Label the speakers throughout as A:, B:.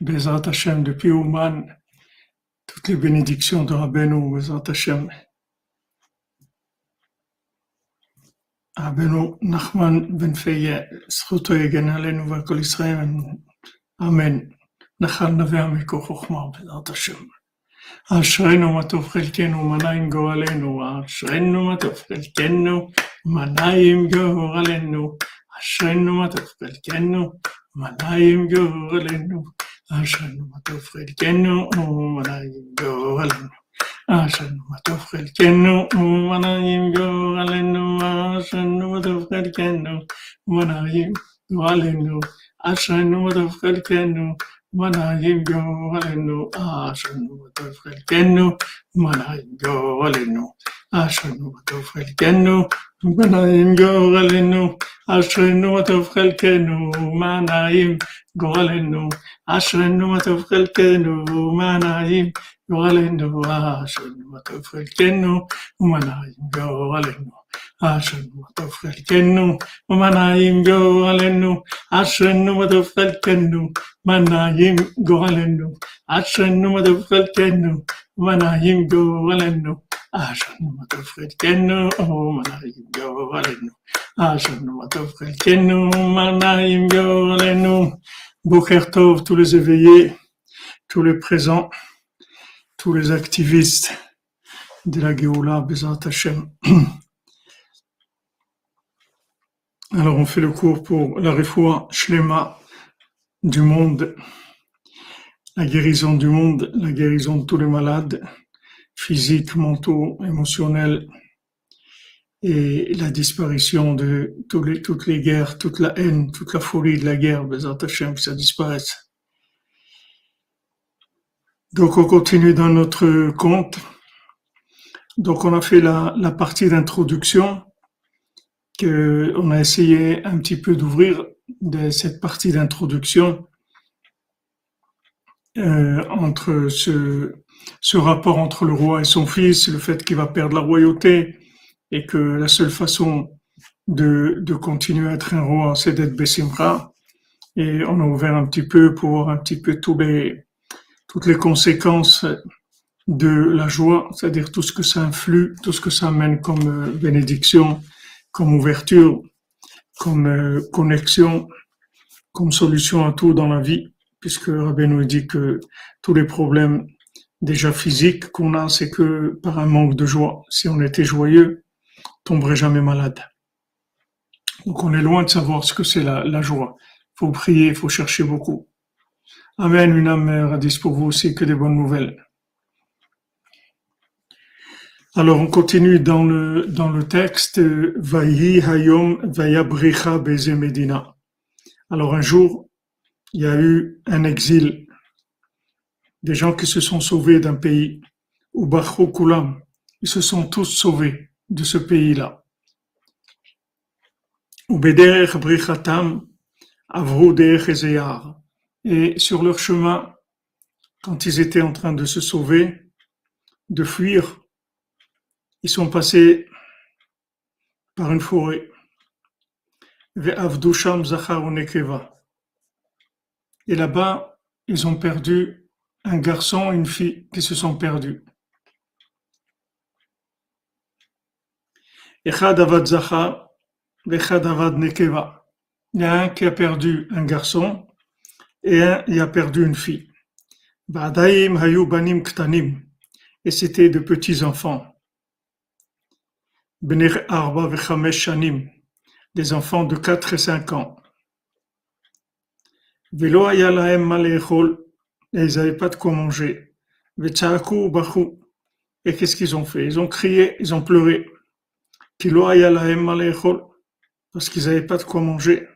A: Bezrat Hashem, depuis Ouman, toutes les bénédictions de Bezrat Hashem. Rabbeinu Nachman Ben Feye, זכותו יגן עלינו ועל כל ישראל, אמן. נחל נווה עמיקו חוכמה, בעזרת השם. אשרינו מה טוב חלקנו, מה נעים גורלנו, אשרינו מה טוב חלקנו, מה נעים גורלנו, אשרינו מה טוב חלקנו, מה נעים גורלנו, אשרינו מה טוב חלקנו, מה נעים גורלנו. אשרינו מה טוב חלקנו, ומה נעים גורלנו, אשרינו מה טוב חלקנו, ומה נעים גורלנו, אשרינו מה טוב חלקנו, מנעים גורלנו, אשרנו בטוב חלקנו, מנעים גורלנו, אשרנו בטוב חלקנו, מנעים גורלנו, אשרנו בטוב חלקנו, מנעים גורלנו, אשרנו בטוב חלקנו, מנעים גורלנו, אשרנו בטוב חלקנו, ומנעים גורלנו. אשרנו בטוב חלקנו, ומנעים גורלנו, אשרנו בטוב חלקנו, מנעים גורלנו, אשרנו בטוב חלקנו, ומנעים גורלנו, אשרנו בטוב Asanu makafelkenu manaimyo alenu. Asanu makafelkenu manaimyo alenu. Boker Tov, tous les éveillés, tous les présents, tous les activistes de la Géoula, Bezat Hashem. Alors, on fait le cours pour la réfoua Shlema du monde, la guérison du monde, la guérison de tous les malades, physiques, mentaux, émotionnels, et la disparition de les- toutes les guerres, toute la haine, toute la folie de la guerre, Bezat Hashem, que ça disparaisse. Donc, on continue dans notre compte. Donc, on a fait la, la partie d'introduction que on a essayé un petit peu d'ouvrir de cette partie d'introduction euh, entre ce, ce rapport entre le roi et son fils, le fait qu'il va perdre la royauté et que la seule façon de, de continuer à être un roi, c'est d'être Bessimra. Et on a ouvert un petit peu pour voir un petit peu tous les, toutes les conséquences de la joie, c'est-à-dire tout ce que ça influe, tout ce que ça amène comme euh, bénédiction, comme ouverture, comme euh, connexion, comme solution à tout dans la vie, puisque Rabbi nous dit que tous les problèmes déjà physiques qu'on a, c'est que par un manque de joie. Si on était joyeux, on tomberait jamais malade. Donc on est loin de savoir ce que c'est la, la joie. faut prier, faut chercher beaucoup. Amen, une âme radis pour vous aussi, que des bonnes nouvelles. Alors on continue dans le, dans le texte, Vayi Hayom Vayabricha Beze Medina. Alors un jour, il y a eu un exil, des gens qui se sont sauvés d'un pays, ou Kulam, ils se sont tous sauvés de ce pays-là. Ou Bederech Brichatam. Et sur leur chemin, quand ils étaient en train de se sauver, de fuir, ils sont passés par une forêt. Et là-bas, ils ont perdu un garçon et une fille qui se sont perdus. Il y a un qui a perdu un garçon et un qui a perdu une fille. Et c'était de petits enfants. Des enfants de 4 et 5 ans. Et ils n'avaient pas de quoi manger. Et qu'est-ce qu'ils ont fait? Ils ont crié, ils ont pleuré. Parce qu'ils n'avaient pas de quoi manger.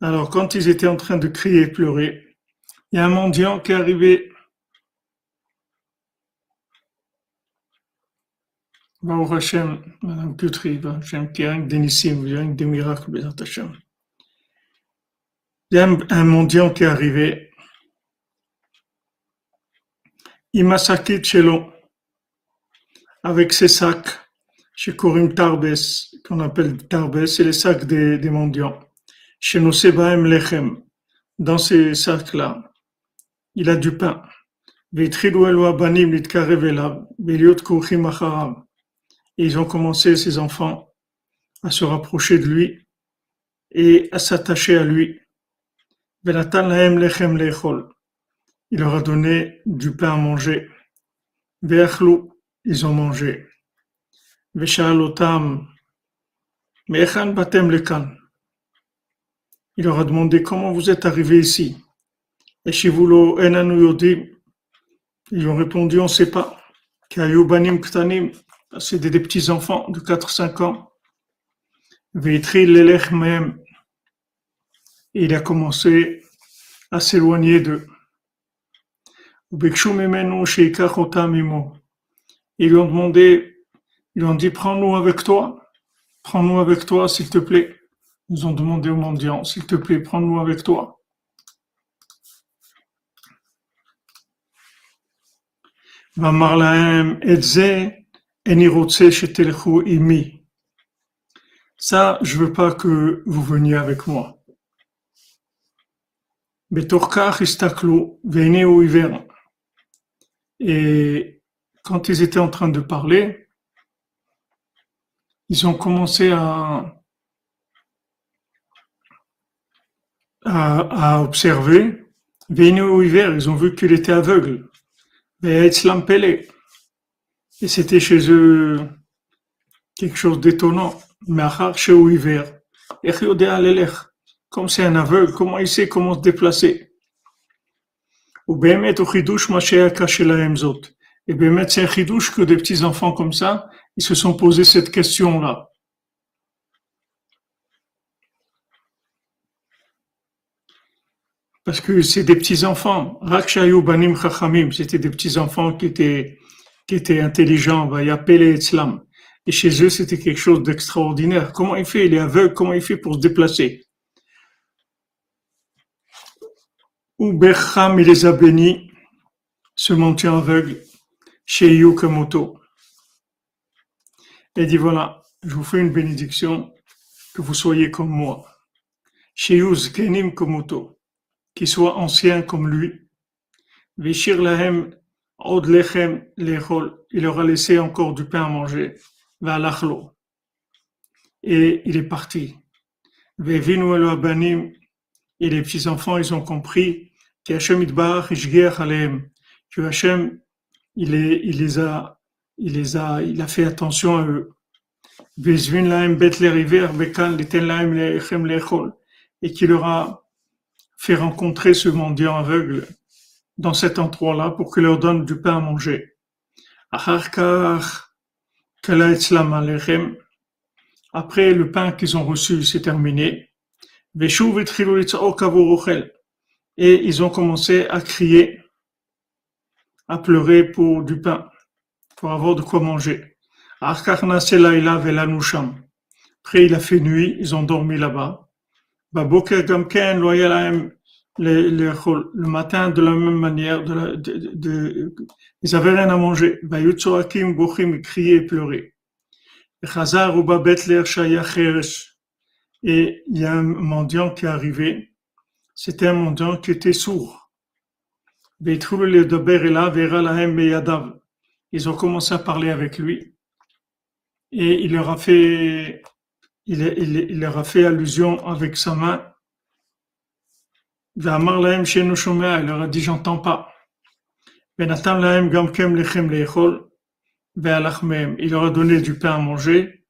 A: Alors, quand ils étaient en train de crier et pleurer, il y a un mendiant qui est arrivé. Baruch Hashem, Madame Putri, Hashem, qui a un des miracles, Hashem. Il y a un, mendiant qui est arrivé. Imasakit Shelo, avec ses sacs chez Korim Tarbes, qu'on appelle Tarbes, c'est les sacs des, mendiants. Chez Nosebaem Lechem, dans ces sacs-là, il a du pain. Et ils ont commencé, ces enfants, à se rapprocher de lui et à s'attacher à lui. Il leur a donné du pain à manger. Ils ont mangé. Il leur a demandé comment vous êtes arrivés ici? Et ils ont répondu on ne sait pas. C'est des, petits enfants de 4-5 ans. Il a commencé à s'éloigner d'eux. Ils lui ont demandé, ils lui ont dit, prends-nous avec toi, prends-nous avec toi, s'il te plaît. Ils ont demandé au mendiant, s'il te plaît, prends-nous avec toi. Ça, je veux pas que vous veniez avec moi. Et quand ils étaient en train de parler, ils ont commencé à, à, observer. Ils ont vu qu'il était aveugle. Et c'était chez eux quelque chose d'étonnant. Mais chez comme c'est un aveugle, comment il sait comment se déplacer Et bien, c'est un chidouche que des petits-enfants comme ça, ils se sont posés cette question-là. Parce que c'est des petits-enfants. Rakshayu banim chachamim, c'était des petits-enfants qui étaient, qui étaient intelligents, et Et chez eux, c'était quelque chose d'extraordinaire. Comment il fait? Il est aveugle, comment il fait pour se déplacer? Ou Berham, il les a bénis, ce maintien aveugle, chez Yukamoto. Et dit voilà, je vous fais une bénédiction, que vous soyez comme moi. Chez Kenim Komoto, qui soit ancien comme lui. Vishir Lahem, Od Lechem Lechol, il leur a laissé encore du pain à manger. Valachlo. Et il est parti. Vevinu Abanim, et les petits-enfants, ils ont compris que Hachem que Hachem, il, est, il les a, il les a, il a fait attention à eux. Et qui leur a fait rencontrer ce mendiant aveugle dans cet endroit-là pour qu'il leur donne du pain à manger. Après le pain qu'ils ont reçu, c'est terminé et ils ont commencé à crier, à pleurer pour du pain, pour avoir de quoi manger. Après, il a fait nuit, ils ont dormi là-bas. Le matin, de la même manière, de de, ils avaient rien à manger. Ils criaient et pleuraient. Et il y a un mendiant qui est arrivé c'était un mendiant qui était sourd. Ils ont commencé à parler avec lui et il leur a fait, il, il, leur a fait allusion avec sa main. Il leur a dit j'entends pas. Il leur a donné du pain à manger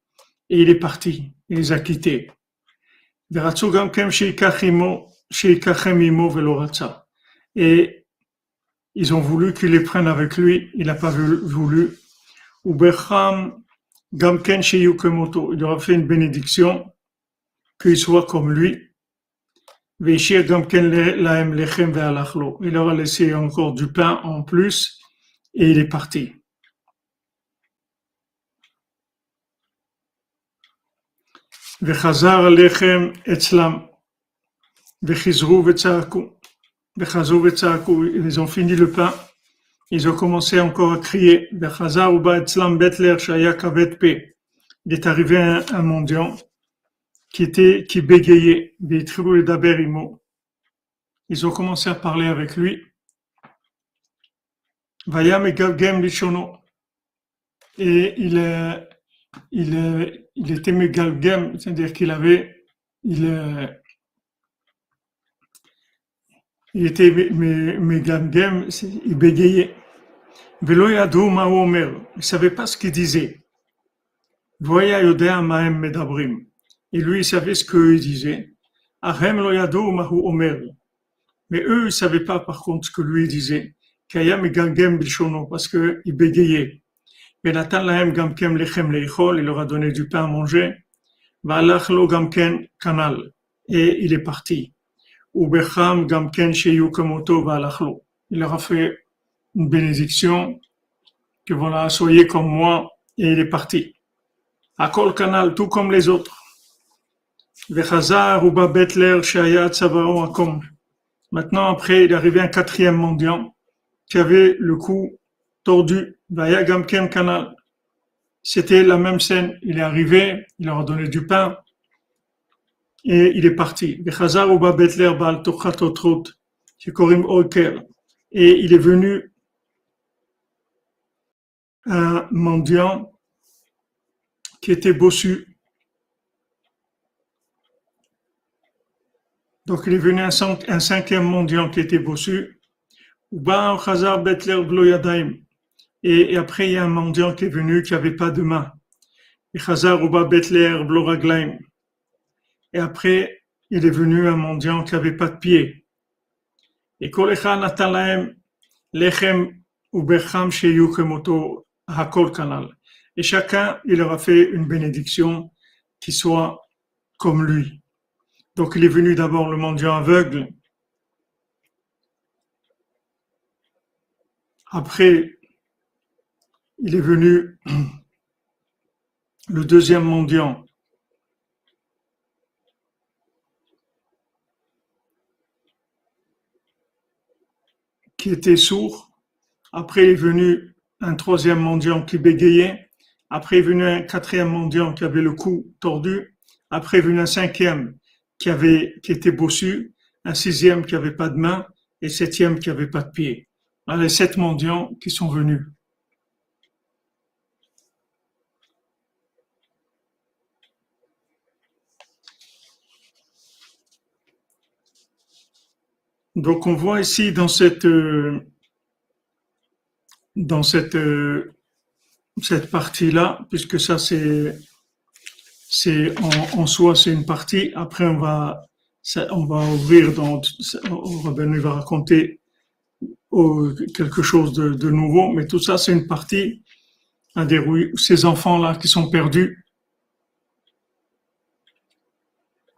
A: et il est parti. Il les a quittés. Et ils ont voulu qu'il les prenne avec lui, il n'a pas voulu. Il leur a fait une bénédiction, qu'il soit comme lui. Il leur a laissé encore du pain en plus et il est parti. Ils ont fini le pain. Ils ont commencé encore à crier. il est arrivé un, un mendiant qui était, qui bégayait. Ils ont commencé à parler avec lui. Et Lishono. Et il, il, il était Megalgem, c'est-à-dire qu'il avait, il, il était Megalgem, il bégayait. Velo yadou ma omer. Il savait pas ce qu'il disait. Voya yodea maem medabrim. Et lui, il savait ce qu'ils disaient. Ahem lo yadou ma omer. Mais eux, ils savaient pas, par contre, ce que lui disait. Kayam gangem bishono, parce qu'il bégayait. Mais Natan lahem gamkem lechem leichol, il leur a donné du pain à manger. Valach lo gamken kanal. Et il est parti. Ubecham gamken sheyu kamoto valach lo. Il leur a fait une bénédiction, que voilà, soyez comme moi, et il est parti. À Kol Canal, tout comme les autres. Maintenant, après, il est arrivé un quatrième mendiant qui avait le cou tordu. Canal. C'était la même scène. Il est arrivé, il leur a donné du pain et il est parti. Et il est venu un mendiant qui était bossu. Donc il est venu un, cinquième mendiant qui était bossu. Et, et après, il y a un mendiant qui est venu qui n'avait pas de main. Et après, il est venu un mendiant qui n'avait pas de pied. Et lechem ubecham sheyukemoto Hakol Kanal. Et chacun, il leur a fait une bénédiction qui soit comme lui. Donc il est venu d'abord le mendiant aveugle. Après, il est venu le deuxième mendiant. Qui était sourd. Après, est venu un troisième mendiant qui bégayait. Après est venu un quatrième mendiant qui avait le cou tordu. Après est venu un cinquième qui avait, qui était bossu. Un sixième qui avait pas de main et septième qui avait pas de pied. Voilà les sept mendiants qui sont venus. Donc on voit ici dans cette euh, euh, cette partie-là, puisque ça c'est, en, soi c'est une partie. Après on va, on va ouvrir dans, va raconter quelque chose de, nouveau, mais tout ça c'est une partie. Un des ces enfants-là qui sont perdus.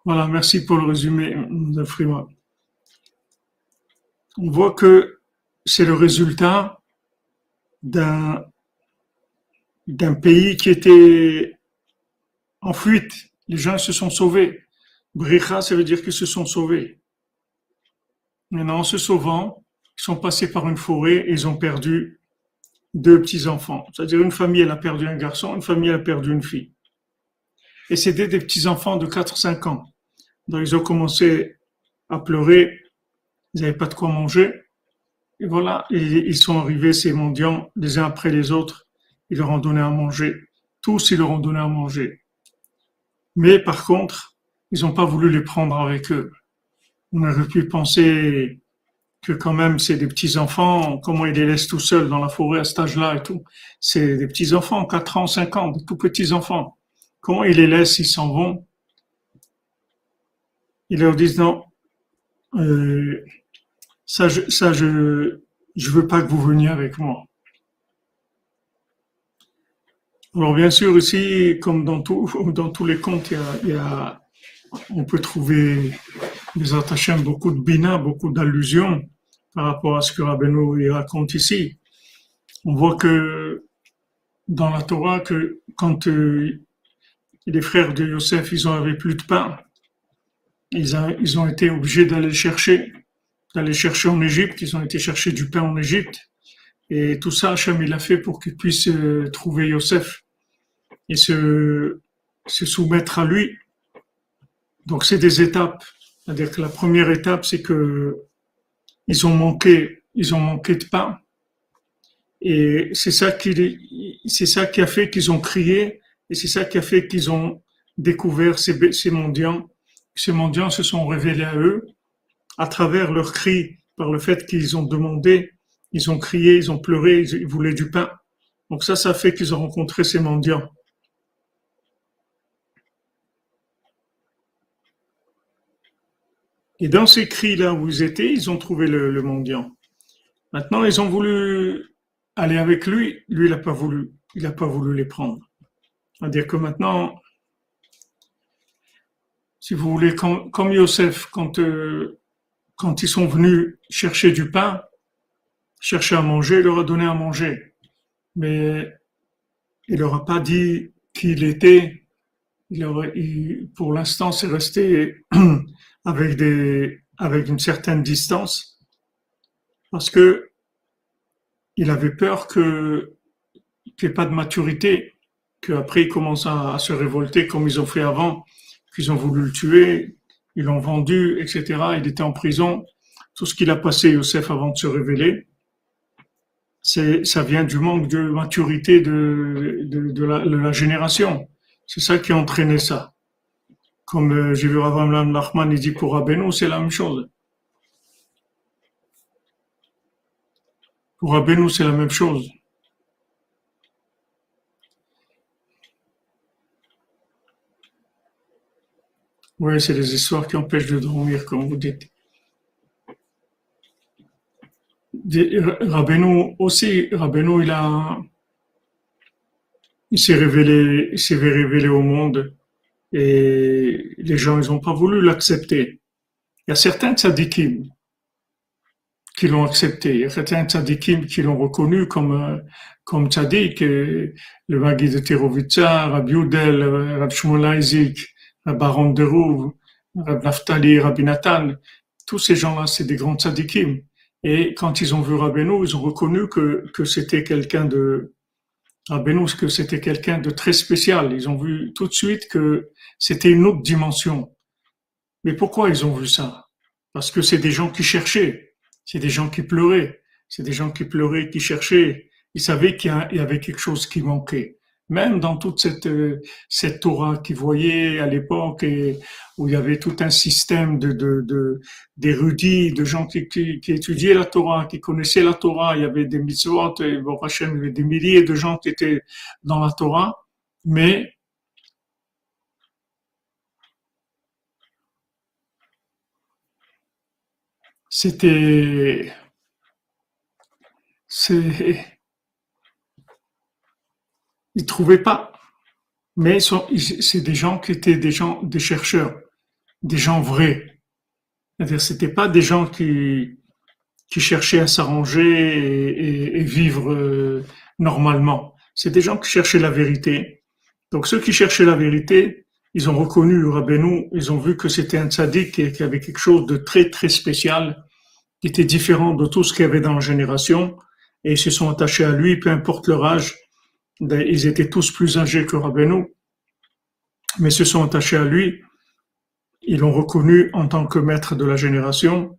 A: Voilà, merci pour le résumé de Frima. On voit que c'est le résultat d'un pays qui était en fuite. Les gens se sont sauvés. Bricha, ça veut dire qu'ils se sont sauvés. Maintenant, en se sauvant, ils sont passés par une forêt et ils ont perdu deux petits-enfants. C'est-à-dire une famille, elle a perdu un garçon, une famille, elle a perdu une fille. Et c'était des petits-enfants de 4-5 ans. Donc, ils ont commencé à pleurer. Ils n'avaient pas de quoi manger. Et voilà, ils sont arrivés, ces mendiants, les uns après les autres. Ils leur ont donné à manger. Tous, ils leur ont donné à manger. Mais par contre, ils n'ont pas voulu les prendre avec eux. On aurait pu penser que quand même c'est des petits enfants, comment ils les laissent tout seuls dans la forêt à cet âge-là et tout. C'est des petits enfants, 4 ans, 5 ans, des tout petits enfants. Comment ils les laissent, ils s'en vont. Ils leur disent non, euh, ça, je, ça, veux pas que vous veniez avec moi. Alors bien sûr ici, comme dans, tous les contes, on peut trouver des attachés beaucoup de bina, beaucoup d'allusions par rapport à ce que Rabbeinu raconte ici. On voit que dans la Torah, quand euh, les frères de Yosef, ils n'avaient plus de pain, ils, ils ont été obligés d'aller chercher d'aller chercher en Égypte, ils ont été chercher du pain en Égypte. Et tout ça, Hachem, il a fait pour qu'ils puissent euh, trouver Yosef. et se, se soumettre à lui. Donc c'est des étapes. C'est-à-dire que la première étape, c'est que ils ont manqué, ils ont manqué de pain. Et c'est ça qui, c'est ça qui a fait qu'ils ont crié, et c'est ça qui a fait qu'ils ont découvert ces, ces mendiants. Ces mendiants se sont révélés à eux à travers leurs cris, par le fait qu'ils ont demandé, ils ont crié, ils ont pleuré, ils voulaient du pain. Donc ça, ça fait qu'ils ont rencontré ces mendiants. Et dans ces cris-là où ils étaient, ils ont trouvé le, mendiant. Maintenant, ils ont voulu aller avec lui. Lui, il n'a pas voulu. Il n'a pas voulu les prendre. C'est-à-dire que maintenant, si vous voulez, comme Yosef, quand, euh, quand ils sont venus chercher du pain, chercher à manger, il leur a donné à manger. Mais il leur a pas dit qui il était. Il pour l'instant, c'est resté avec une certaine distance, parce que il avait peur que qu'il n'y ait pas de maturité, qu'après ils commencent à, se révolter comme ils ont fait avant, qu'ils ont voulu le tuer, ils l'ont vendu, etc. Il était en prison. Tout ce qu'il a passé, Youssef, avant de se révéler, ça vient du manque de maturité de, la, génération. C'est ça qui a entraîné ça. Comme euh, j'ai vu Ravam Nachman, il dit pour Rabbeinu, c'est la même chose. Pour Rabbeinu, c'est la même chose. Oui, c'est des histoires qui empêchent de dormir, comme vous dites. Rabbeinu aussi, Rabbeinu, il a, il s'est révélé, s'est révélé au monde et les gens, ils n'ont pas voulu l'accepter. Il y a certains tzadikim qui l'ont accepté. Il y a certains tzadikim qui l'ont reconnu comme, comme tzadik. Le Magui de Terovitsa, Rabbi Udel, Rabbi Shmuel Isaac, Rabbi de Rouv, Rabbi Naftali, Rabbi Nathan. Tous ces gens-là, c'est des grands tzadikim. Et quand ils ont vu Rabbeinu, ils ont reconnu que, que c'était quelqu'un de, Rabbeinu, que c'était quelqu'un de très spécial. Ils ont vu tout de suite que c'était une autre dimension. Mais pourquoi ils ont vu ça? Parce que c'est des gens qui cherchaient, c'est des gens qui pleuraient, c'est des gens qui pleuraient, qui cherchaient. Ils savaient qu'il y avait quelque chose qui manquait même dans toute cette, euh, cette Torah qu'ils voyaient à l'époque où il y avait tout un système de, de, d'érudits, de gens qui, qui, étudiaient la Torah, qui connaissaient la Torah, il y avait des mitzvot, et des milliers de gens qui étaient dans la Torah, mais c'était, c'est, ils trouvaient pas. Mais c'est des gens qui étaient des gens, des chercheurs, des gens vrais. C'est-à-dire, c'était pas des gens qui, qui cherchaient à s'arranger et, vivre euh, normalement. C'est des gens qui cherchaient la vérité. Donc, ceux qui cherchaient la vérité, ils ont reconnu Rabbeinu, ils ont vu que c'était un tzaddik qui, qui avait quelque chose de très, très spécial, qui était différent de tout ce qu'il y avait dans la génération, et ils se sont attachés à lui, peu importe leur âge, ils étaient tous plus âgés que Rabbeinu, mais se sont attachés à lui. Ils l'ont reconnu en tant que maître de la génération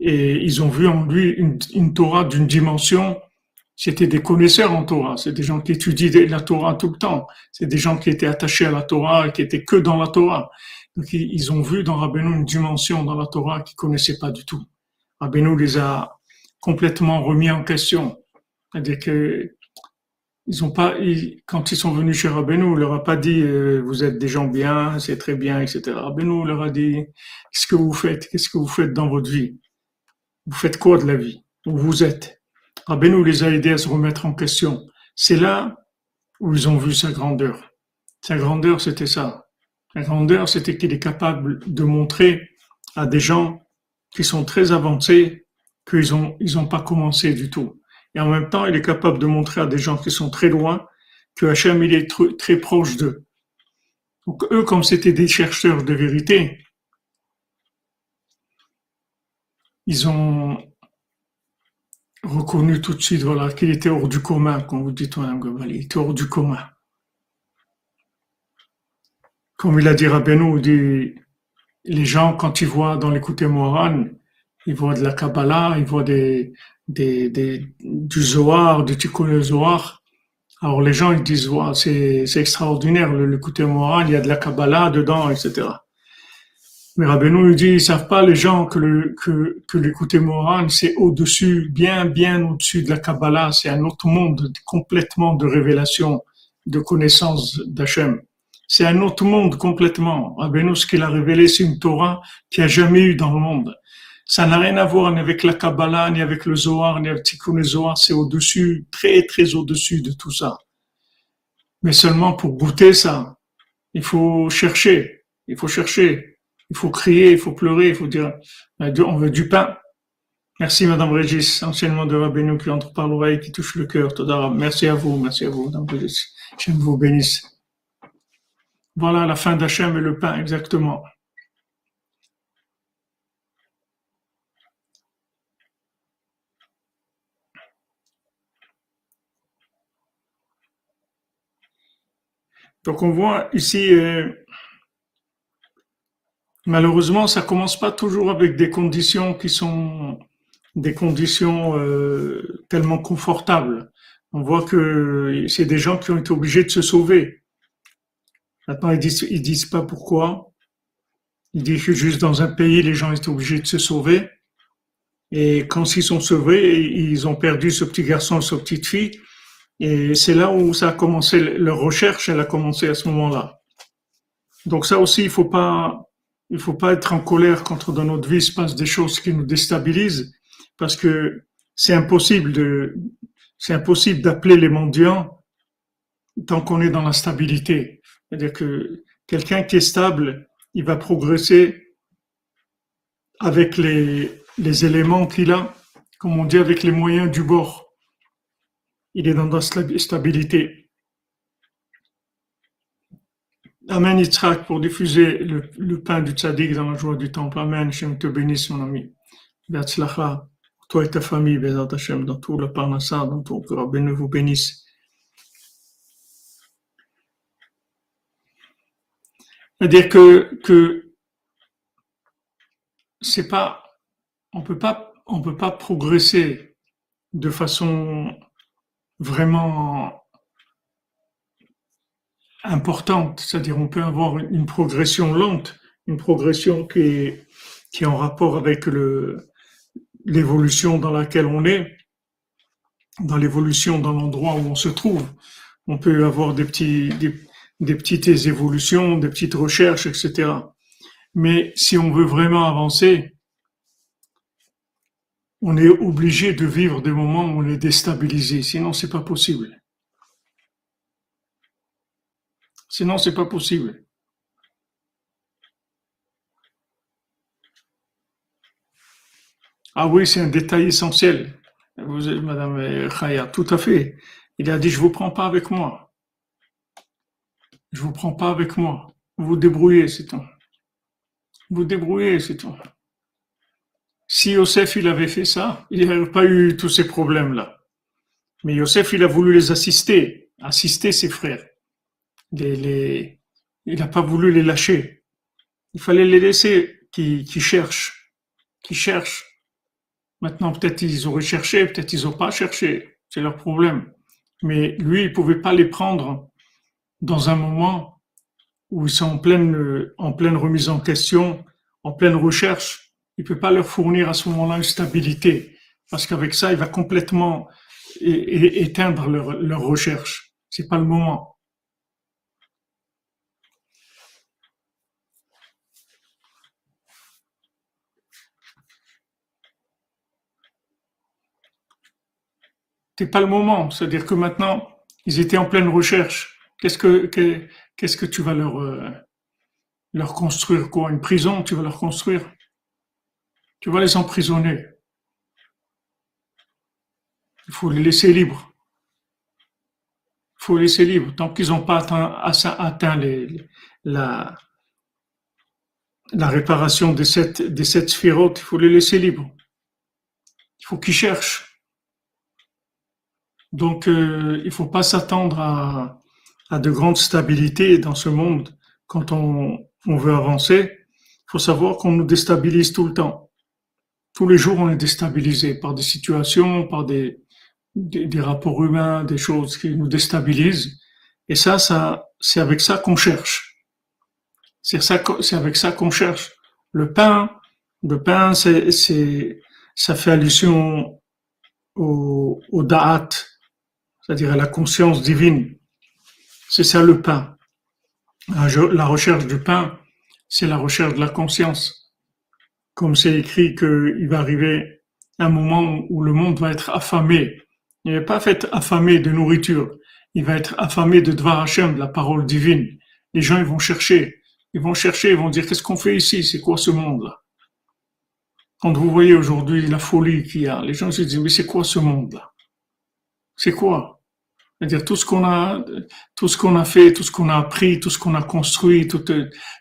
A: et ils ont vu en lui une, Torah d'une dimension. C'était des connaisseurs en Torah, c'est des gens qui étudient la Torah tout le temps, c'est des gens qui étaient attachés à la Torah et qui étaient que dans la Torah. Donc ils ont vu dans Rabbeinu une dimension dans la Torah qu'ils connaissaient pas du tout. Rabbeinu les a complètement remis en question. C'est-à-dire que ils ont pas, quand ils sont venus chez Rabbeinu, il leur a pas dit euh, vous êtes des gens bien, c'est très bien, etc. Rabbeinu leur a dit qu'est-ce que vous faites, qu'est-ce que vous faites dans votre vie, vous faites quoi de la vie, où vous êtes? Rabbeinu les a aidés à se remettre en question. C'est là où ils ont vu sa grandeur. Sa grandeur, c'était ça. Sa grandeur, c'était qu'il est capable de montrer à des gens qui sont très avancés qu'ils ont ils ont pas commencé du tout et en même temps, il est capable de montrer à des gens qui sont très loin que Hachem, il est très proche d'eux. Donc eux, comme c'était des chercheurs de vérité, ils ont reconnu tout de suite voilà, qu'il était hors du commun, comme vous dites, il était hors du commun. comme il a dit Rabbeinu, dit, les gens, quand ils voient dans l'écouté Moran, ils voient de la Kabbalah, ils voient des, des, des, du Zohar, du Tikkun Zohar. Alors les gens ils disent c'est, extraordinaire le, le moral, il y a de la Kabbalah dedans, etc. Mais Rabbeinu nous dit ils savent pas les gens que le que, que le moral c'est au-dessus, bien bien au-dessus de la Kabbalah, c'est un autre monde complètement de révélation, de connaissance d'Hachem. C'est un autre monde complètement. Rabbeinu ce qu'il a révélé c'est une Torah qu'il n'y a jamais eu dans le monde. Ça n'a rien à voir ni avec la Kabbalah, ni avec le Zohar, ni avec Tikkun Zohar. C'est au-dessus, très, très au-dessus de tout ça. Mais seulement pour goûter ça, il faut chercher. Il faut chercher. Il faut crier, il faut pleurer, il faut dire, on veut du pain. Merci, Madame Régis, enseignement de Rabbeinu qui entre par l'oreille, qui touche le cœur. Merci à vous, merci à vous, Madame Régis. J'aime vous bénisse. Voilà la fin d'Hachem et le pain, exactement. Donc on voit ici, euh, malheureusement, ça commence pas toujours avec des conditions qui sont des conditions euh, tellement confortables. On voit que c'est des gens qui ont été obligés de se sauver. Maintenant, ils disent, ils disent pas pourquoi. Ils disent que juste dans un pays, les gens étaient obligés de se sauver. Et quand ils sont sauvés, ils ont perdu ce petit garçon, cette petite fille. Et c'est là où ça a commencé, leur recherche, elle a commencé à ce moment-là. Donc ça aussi, il faut pas, il faut pas être en colère quand dans notre vie se passe des choses qui nous déstabilisent, parce que c'est impossible de, c'est impossible d'appeler les mendiants tant qu'on est dans la stabilité. C'est-à-dire que quelqu'un qui est stable, il va progresser avec les, les éléments qu'il a, comme on dit, avec les moyens du bord il est dans la stabilité. Amen Yitzhak pour diffuser le, pain du tzaddik dans la joie du temple. Amen. Shem te bénisse, mon ami. Beatzlacha, toi et ta famille, Bézat Hashem, dans tout le parnassa, dans tout le Rabbeinu vous bénisse. C'est-à-dire que, que c'est pas, on peut pas, on peut pas progresser de façon vraiment importante, c'est-à-dire on peut avoir une progression lente, une progression qui est, qui est en rapport avec le, l'évolution dans laquelle on est, dans l'évolution dans l'endroit où on se trouve. On peut avoir des, petits, des, des petites évolutions, des petites recherches, etc. Mais si on veut vraiment avancer, on est obligé de vivre des moments où on est déstabilisé, sinon c'est pas possible. Sinon c'est pas possible. Ah oui, c'est un détail essentiel. Vous êtes Madame Khaya, tout à fait. Il a dit, je vous prends pas avec moi. Je vous prends pas avec moi. Vous vous débrouillez, c'est tout. Vous débrouillez, c'est tout. Si Yosef il avait fait ça, il n'y aurait pas eu tous ces problèmes-là. Mais Yosef il a voulu les assister, assister ses frères. il n'a pas voulu les lâcher. Il fallait les laisser qui, cherchent, qui cherchent. Maintenant peut-être ils auraient cherché, peut-être ils n'ont pas cherché. C'est leur problème. Mais lui, il pouvait pas les prendre dans un moment où ils sont en pleine remise en question, en pleine recherche il peut pas leur fournir à ce moment-là une stabilité, parce qu'avec ça, il va complètement éteindre leur, leur recherche. C'est pas le moment. C'est pas le moment. C'est-à-dire que maintenant, ils étaient en pleine recherche. Qu'est-ce que, qu'est-ce que tu vas leur, euh, leur construire quoi? Une prison, tu vas leur construire? Tu vas les emprisonner. Il faut les laisser libres. Il faut les laisser libres. Tant qu'ils n'ont pas atteint, la, réparation des sept, des il faut les laisser libres. Il faut qu'ils cherchent. Donc, euh, il ne faut pas s'attendre à, de grandes stabilités dans ce monde quand on veut avancer, il faut savoir qu'on nous déstabilise tout le temps. Tous les jours, on est déstabilisé par des situations, par des, des, des rapports humains, des choses qui nous déstabilisent. Et ça, ça, c'est avec ça qu'on cherche. C'est ça, c'est avec ça qu'on cherche. Le pain, le pain, c'est, c'est, ça fait allusion au, au da'at, c'est-à-dire à la conscience divine. C'est ça le pain. La recherche du pain, c'est la recherche de la conscience. Comme c'est écrit qu'il va arriver un moment où le monde va être affamé. Il n'est pas fait affamé de nourriture. Il va être affamé de Dvar Hashem, de la parole divine. Les gens, ils vont chercher. Ils vont chercher, ils vont dire, qu'est-ce qu'on fait ici? C'est quoi ce monde-là? Quand vous voyez aujourd'hui la folie qu'il y a, les gens se disent, mais c'est quoi ce monde-là? C'est quoi? C'est-à-dire tout ce qu'on a, tout ce qu'on a fait, tout ce qu'on a appris, tout ce qu'on a construit, tout,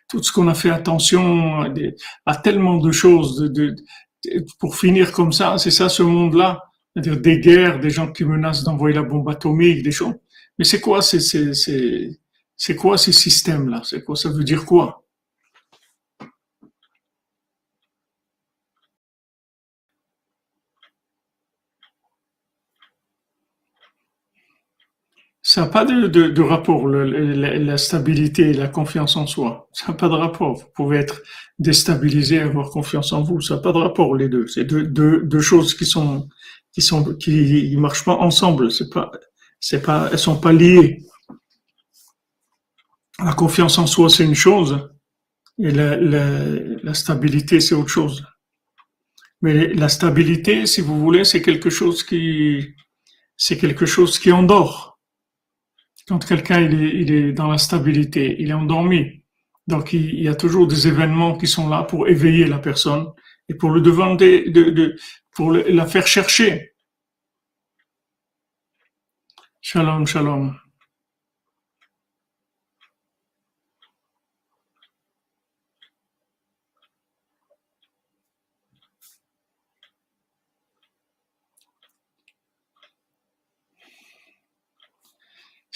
A: tout ce qu'on a fait attention à, à tellement de choses, de, de, pour finir comme ça, c'est ça ce monde-là, c'est-à-dire des guerres, des gens qui menacent d'envoyer la bombe atomique, des choses. Mais c'est quoi, c'est, c'est, c'est, c'est quoi ces systèmes-là? C'est quoi? Ça veut dire quoi? Ça n'a pas de, rapport, le, la, stabilité et la confiance en soi. Ça n'a pas de rapport. Vous pouvez être déstabilisé et avoir confiance en vous. Ça n'a pas de rapport, les deux. C'est deux, choses qui sont, qui sont, qui marchent pas ensemble. C'est pas, c'est pas, elles sont pas liées. La confiance en soi, c'est une chose. Et la, la, la stabilité, c'est autre chose. Mais la stabilité, si vous voulez, c'est quelque chose qui, c'est quelque chose qui endort quand quelqu'un il est, il est dans la stabilité, il est endormi. Donc il, y a toujours des événements qui sont là pour éveiller la personne et pour le demander, de, de, pour la faire chercher. Shalom, shalom.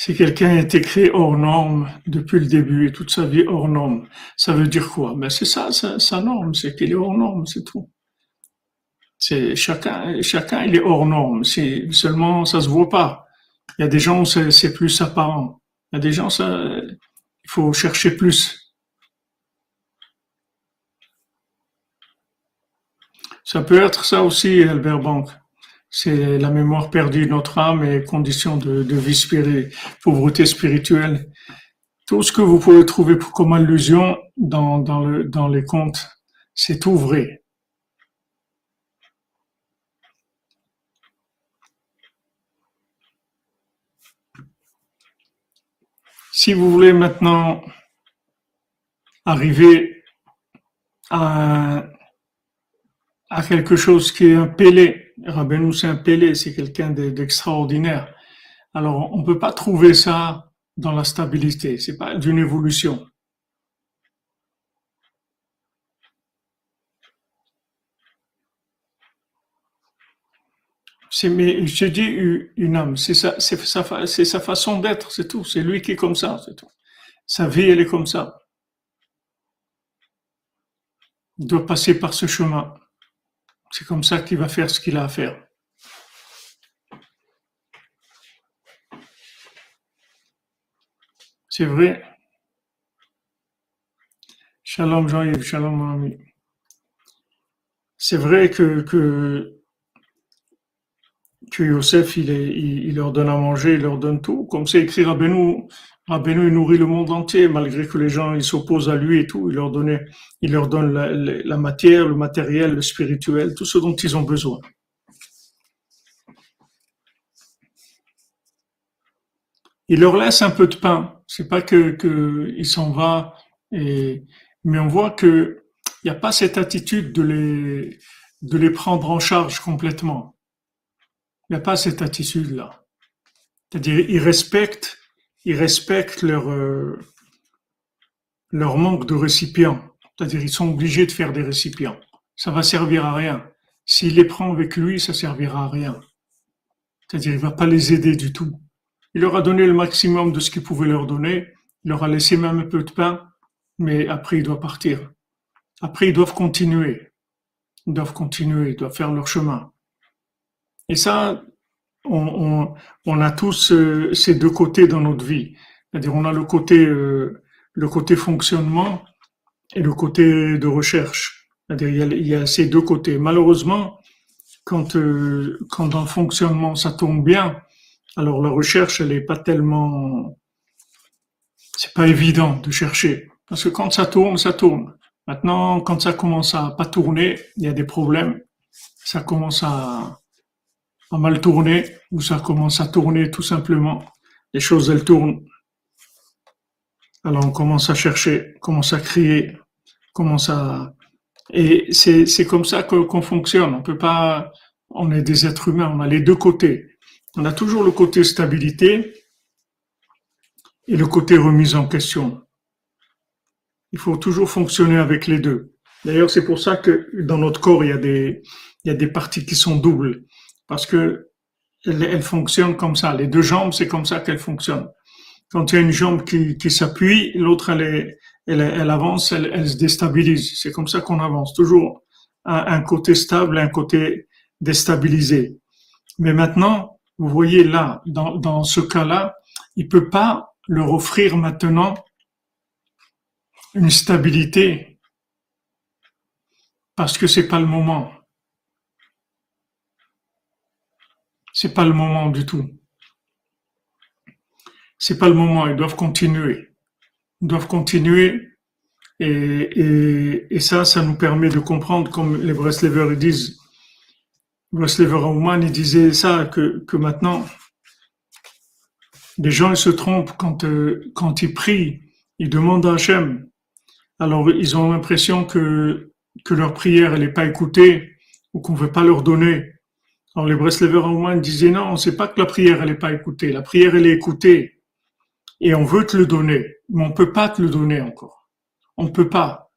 A: Si quelqu'un a été créé hors norme depuis le début et toute sa vie hors norme, ça veut dire quoi? Ben c'est ça, sa, norme, c'est qu'il est hors norme, c'est tout. C'est chacun, chacun il est hors norme. Seulement ça se voit pas. Il y a des gens c'est plus apparent. Il y a des gens ça, il faut chercher plus. Ça peut être ça aussi, Albert Bank c'est la mémoire perdue de notre âme et condition de, vie spirituelle, pauvreté spirituelle. Tout ce que vous pouvez trouver comme allusion dans, dans, le, dans les contes, c'est tout vrai. Si vous voulez maintenant arriver à, à quelque chose qui est un pélé, Rabbeinu, c'est un Pélé, c'est quelqu'un d'extraordinaire. Alors, on ne peut pas trouver ça dans la stabilité, c'est pas d'une évolution. C'est, mais je dis une âme, c'est sa, c'est sa façon d'être, c'est tout. C'est lui qui est comme ça, c'est tout. Sa vie, elle est comme ça. Il doit passer par ce chemin. C'est comme ça qu'il va faire ce qu'il a à faire. C'est vrai. Shalom Jean-Yves, shalom mon ami. C'est vrai que, que, que Yosef, il, est, leur donne à manger, il leur donne tout. Comme c'est écrit à Benou, Rabbeinu il nourrit le monde entier, malgré que les gens s'opposent à lui et tout. Il leur, donne la, matière, le matériel, le spirituel, tout ce dont ils ont besoin. Il leur laisse un peu de pain. C'est pas que, que il s'en va, et, mais on voit que il n'y a pas cette attitude de les, de les prendre en charge complètement. Il n'y a pas cette attitude-là. C'est-à-dire, ils respectent ils respectent leur, euh, leur manque de récipients. C'est-à-dire, ils sont obligés de faire des récipients. Ça va servir à rien. S'il les prend avec lui, ça servira à rien. C'est-à-dire, il va pas les aider du tout. Il leur a donné le maximum de ce qu'il pouvait leur donner. Il leur a laissé même un peu de pain. mais après il doit partir. Après ils doivent continuer. Ils doivent continuer, ils doivent faire leur chemin. Et ça, on, a tous euh, ces deux côtés dans notre vie. C'est-à-dire on a le côté, euh, le côté fonctionnement et le côté de recherche. C'est-à-dire il, y a, ces deux côtés. Malheureusement, quand, euh, quand dans fonctionnement ça tourne bien, alors la recherche elle est pas tellement, c'est pas évident de chercher parce que quand ça tourne, ça tourne. Maintenant, quand ça commence à pas tourner, il y a des problèmes. Ça commence à, à mal tourner ou ça commence à tourner tout simplement. Les choses elles tournent. Alors on commence à chercher, commence à crier, commence à et c'est comme ça qu'on fonctionne. On peut pas, on est des êtres humains, on a les deux côtés. On a toujours le côté stabilité et le côté remise en question. Il faut toujours fonctionner avec les deux. D'ailleurs, c'est pour ça que dans notre corps, il y a des, il y a des parties qui sont doubles. Parce que elles, fonctionnent comme ça. Les deux jambes, c'est comme ça qu'elles fonctionnent. Quand il y a une jambe qui, qui s'appuie, l'autre, elle, elle, elle avance, elle, elle se déstabilise. C'est comme ça qu'on avance. Toujours un, un côté stable, un côté déstabilisé. Mais maintenant, vous voyez là, dans, dans ce cas-là, il peut pas leur offrir maintenant une stabilité parce que c'est pas le moment. C'est pas le moment du tout. C'est pas le moment. Ils doivent continuer. Ils doivent continuer. Et, ça, ça nous permet de comprendre, comme les Breslevers disent, Breslever Aumann, il disait ça, que, que maintenant, les gens ils se trompent quand, euh, quand ils prient, ils demandent à Hachem. Alors, ils ont l'impression que, que leur prière, elle n'est pas écoutée ou qu'on ne veut pas leur donner. Alors, les Breslever Aumann disaient non, c'est pas que la prière, elle n'est pas écoutée. La prière, elle est écoutée. Et on veut te le donner, mais on peut pas te le donner encore. On peut pas.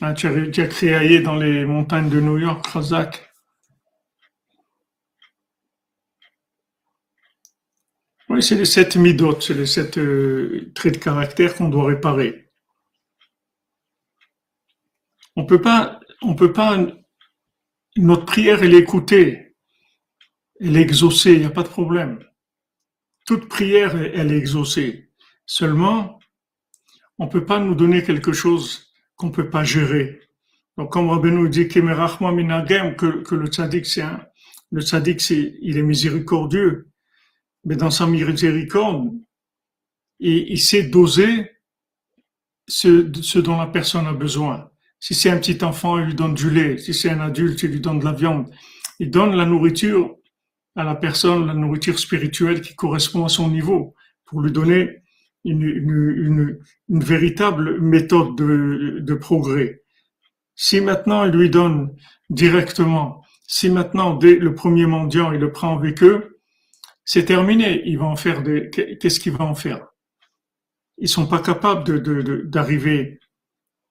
A: Ah, tu as, tu créé dans les montagnes de New York, Razak? Oui, c'est les sept midot, c'est les sept euh, traits de caractère qu'on doit réparer. On peut pas, on peut pas, notre prière, elle est écoutée, elle est exaucée, il n'y a pas de problème. Toute prière, elle est exaucée. Seulement, on peut pas nous donner quelque chose qu'on peut pas gérer. Donc, comme Rabbeinu dit que, que le tzaddik, c'est un, le tzaddik, c'est, il est miséricordieux, mais dans sa miséricorde, il, il sait doser ce, dont la personne a besoin. Si c'est un petit enfant, il lui donne du lait. Si c'est un adulte, il lui donne de la viande. Il donne la nourriture à la personne, la nourriture spirituelle qui correspond à son niveau, pour lui donner une, véritable méthode de, de, progrès. Si maintenant il lui donne directement, si maintenant dès le premier mendiant il le prend avec eux, c'est terminé. Il va en faire des. Qu'est-ce qu'il va en faire? Ils sont pas capables de d'arriver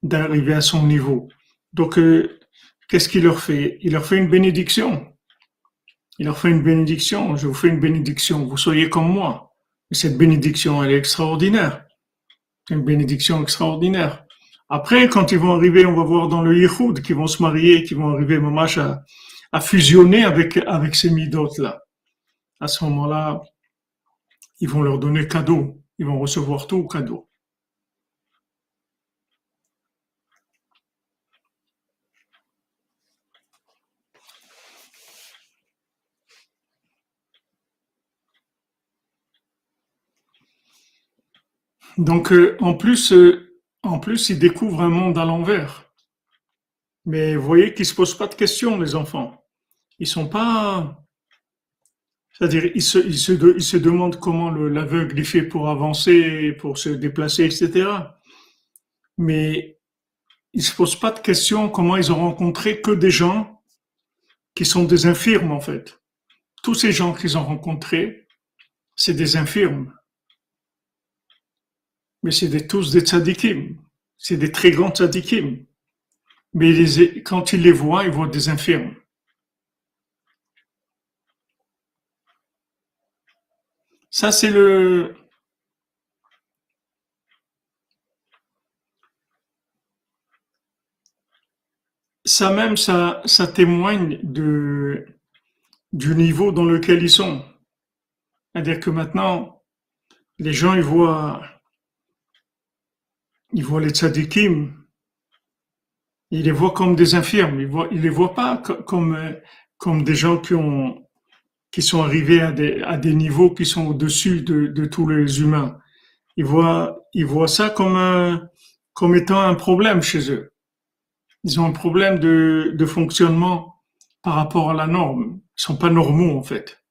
A: d'arriver à son niveau. Donc euh, qu'est-ce qu'il leur fait? Il leur fait une bénédiction. Il leur fait une bénédiction. Je vous fais une bénédiction. Vous soyez comme moi cette bénédiction, elle est extraordinaire. C'est une bénédiction extraordinaire. Après, quand ils vont arriver, on va voir dans le Yichud, qu'ils vont se marier, qu'ils vont arriver, mamash, à, à fusionner avec, avec ces midotes-là. À ce moment-là, ils vont leur donner cadeau. Ils vont recevoir tout cadeau. Donc, euh, en plus, euh, en plus, ils découvrent un monde à l'envers. Mais vous voyez qu'ils se posent pas de questions, les enfants. Ils sont pas, c'est-à-dire, ils se, ils se, se demandent comment l'aveugle fait pour avancer, pour se déplacer, etc. Mais ils se posent pas de questions comment ils ont rencontré que des gens qui sont des infirmes, en fait. Tous ces gens qu'ils ont rencontrés, c'est des infirmes mais c'est tous des tzadikim. C'est des très grands tzadikim. Mais quand ils les voient, ils voient des infirmes. Ça, c'est le, ça même, ça, témoigne du niveau dans lequel ils sont. C'est-à-dire que maintenant, les gens, ils voient, ils voient les tzadikim, ils les voient comme des infirmes, ils, voient, ils les voient pas comme, comme des gens qui ont, qui sont arrivés à des, à des niveaux qui sont au-dessus de, de tous les humains. Ils voient, ils voient ça comme un, comme étant un problème chez eux. Ils ont un problème de, de fonctionnement par rapport à la norme. Ils sont pas normaux, en fait.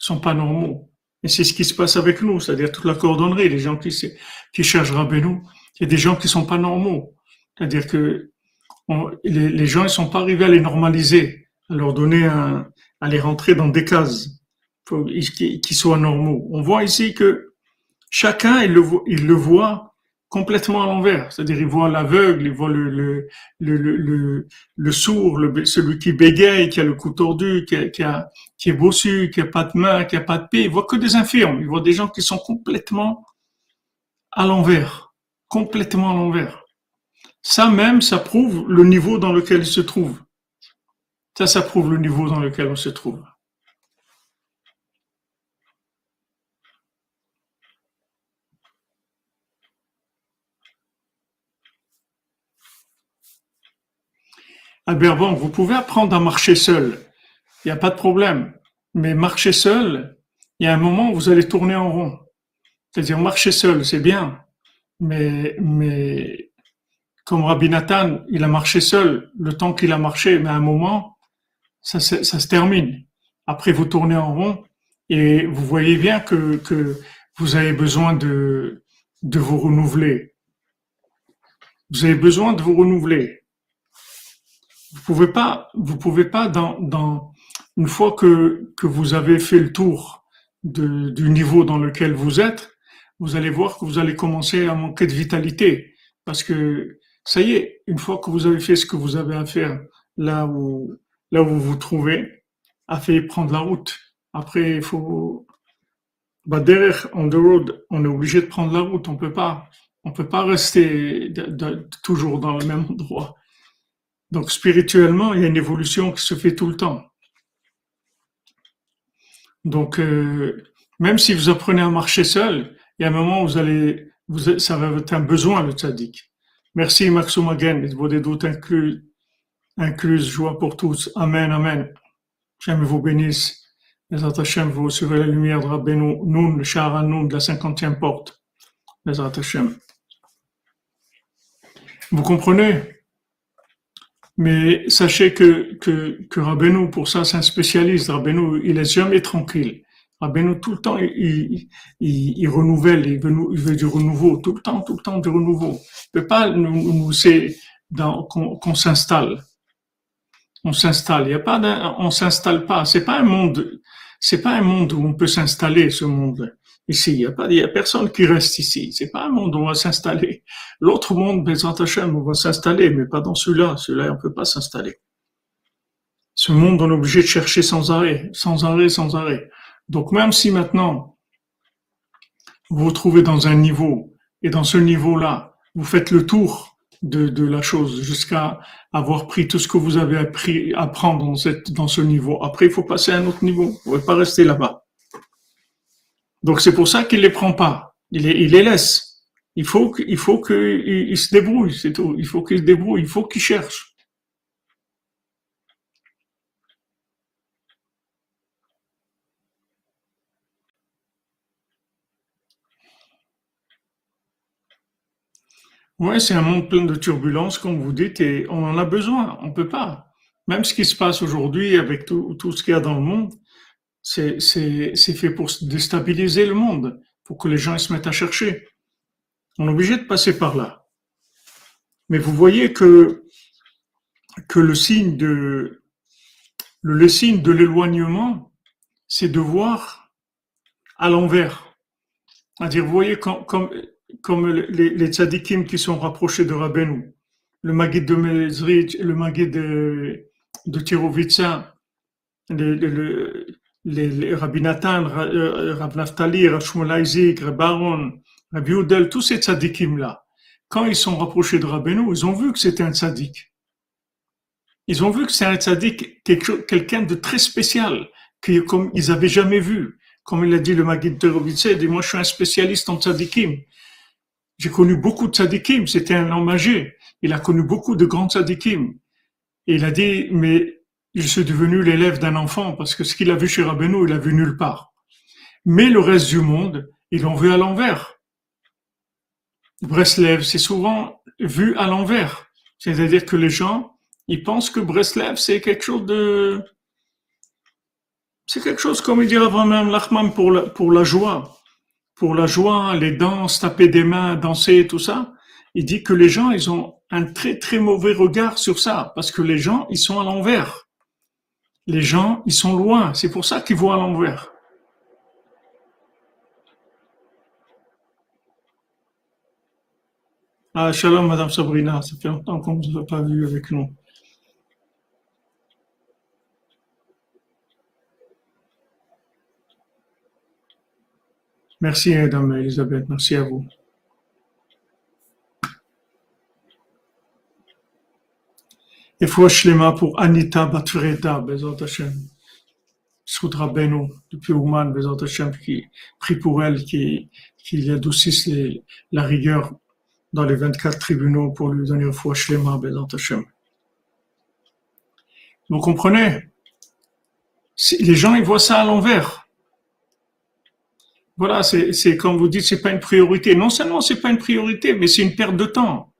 A: Ils sont pas normaux. Et c'est ce qui se passe avec nous, c'est-à-dire toute la cordonnerie, les gens qui, qui cherchent Rabbeinu, il y a des gens qui sont pas normaux. C'est-à-dire que les, les, gens, ils sont pas arrivés à les normaliser, à leur donner un, à les rentrer dans des cases, qui, soient normaux. On voit ici que chacun, il le, voit complètement à l'envers. C'est-à-dire, il voit l'aveugle, il voit le, sourd, celui qui bégaye, qui a le cou tordu, qui, est bossu, qui a pas de main, qui a pas de pied. Il voit que des infirmes. Il voit des gens qui sont complètement à l'envers. Complètement à l'envers. Ça même, ça prouve le niveau dans lequel il se trouve. Ça, ça prouve le niveau dans lequel on se trouve. Albert, bon, vous pouvez apprendre à marcher seul. Il n'y a pas de problème. Mais marcher seul, il y a un moment où vous allez tourner en rond. C'est-à-dire, marcher seul, c'est bien. Mais, mais, comme Rabbi Nathan, il a marché seul le temps qu'il a marché, mais à un moment, ça, ça, se termine. Après, vous tournez en rond et vous voyez bien que, que vous avez besoin de, de vous renouveler. Vous avez besoin de vous renouveler. Vous pouvez pas, vous pouvez pas dans, dans une fois que, que vous avez fait le tour de, du niveau dans lequel vous êtes, vous allez voir que vous allez commencer à manquer de vitalité. Parce que ça y est, une fois que vous avez fait ce que vous avez à faire là où, là où vous vous trouvez, a fait prendre la route. Après, il faut, bah, derrière, on the road, on est obligé de prendre la route. On peut pas, on peut pas rester toujours dans le même endroit. Donc spirituellement, il y a une évolution qui se fait tout le temps. Donc euh, même si vous apprenez à marcher seul, il y a un moment où vous allez, vous, ça va être un besoin le tzaddik. Merci Maxo Magen, vos doutes inclus, inclus, joie pour tous. Amen, amen. J'aime vous bénisse. Les Hashem vous sur la lumière de Rabbeinu Nun, le char Nun de la cinquantième porte. Les Hashem. Vous comprenez? Mais sachez que, que, que pour ça, c'est un spécialiste. Rabbeinu, il est jamais tranquille. Rabbeinu, tout le temps, il, il, renouvelle, il veut, du renouveau, tout le temps, tout le temps du renouveau. Il peut pas nous, nous qu'on s'installe. On s'installe. Il y a pas on s'installe pas. C'est pas un monde, c'est pas un monde où on peut s'installer, ce monde ici. Il n'y a pas, il y a personne qui reste ici. C'est pas un monde où on va s'installer. L'autre monde, Bezrat Hashem, on va s'installer, mais pas dans celui-là. Celui-là, on peut pas s'installer. Ce monde, on est obligé de chercher sans arrêt, sans arrêt, sans arrêt. Donc, même si maintenant, vous vous trouvez dans un niveau, et dans ce niveau-là, vous faites le tour de, de la chose jusqu'à avoir pris tout ce que vous avez appris à prendre dans, cette, dans ce niveau. Après, il faut passer à un autre niveau. Vous ne pouvez pas rester là-bas. Donc c'est pour ça qu'il les prend pas. Il les, il les laisse. Il faut qu'il faut qu'il se débrouille, c'est tout. Il faut qu'il se débrouille, il faut qu'il cherche. Ouais, c'est un monde plein de turbulences, comme vous dites, et on en a besoin. On peut pas. Même ce qui se passe aujourd'hui avec tout, ce qu'il y a dans le monde, c'est fait pour déstabiliser le monde, pour que les gens se mettent à chercher. On est obligé de passer par là. Mais vous voyez que, que le signe de, le, signe de l'éloignement, c'est de voir à l'envers. C'est-à-dire, vous voyez, comme, comme les, les qui sont rapprochés de Rabbeinu, le Maguid de Mezrich, le Maguid de, de Tirovitsa, le, les, les Rabbi Nathan, euh, Rabbi Naftali, Rabbi Rabbi Aaron, Rabbi Udel, tous ces tzadikim-là, quand ils sont rapprochés de Rabbeinu, ils ont vu que c'était un tzadik. Ils ont vu que c'est un tzadik, quelqu'un de très spécial, que, comme ils avaient jamais vu. Comme il a dit le Maguid de Robitze, dit, moi je suis un spécialiste en tzadikim. J'ai connu beaucoup de tzadikim, c'était un homme âgé. Il a connu beaucoup de grands tzadikim. Et il a dit, mais je suis devenu l'élève d'un enfant parce que ce qu'il a vu chez Rabbeinu, il l'a vu nulle part. Mais le reste du monde, ils l'ont vu à l'envers. Breslev, c'est souvent vu à l'envers. C'est-à-dire que les gens, ils pensent que Breslev, c'est quelque chose de... C'est quelque chose, comme il dirait vraiment Lachman, pour la, pour la joie. Pour la joie, les danses, taper des mains, danser, tout ça. Il dit que les gens, ils ont un très très mauvais regard sur ça, parce que les gens, ils sont à l'envers. Les gens, ils sont loin. C'est pour ça qu'ils voient à l'envers. Ah, shalom, Madame Sabrina. Ça fait longtemps qu'on ne vous a pas vu avec nous. Merci, Madame Elisabeth. Merci à vous. Et Shlema pour Anita Batvreda, Bezot Hashem. Soudra Beno, depuis Ouman, Bezot Hashem, qui prie pour elle, qui, qui adoucisse la rigueur dans les 24 tribunaux pour lui donner foi Shlema, Bezot Hashem. Vous comprenez? Les gens, ils voient ça à l'envers. Voilà, c'est comme vous dites, c'est pas une priorité. Non seulement c'est pas une priorité, mais c'est une perte de temps.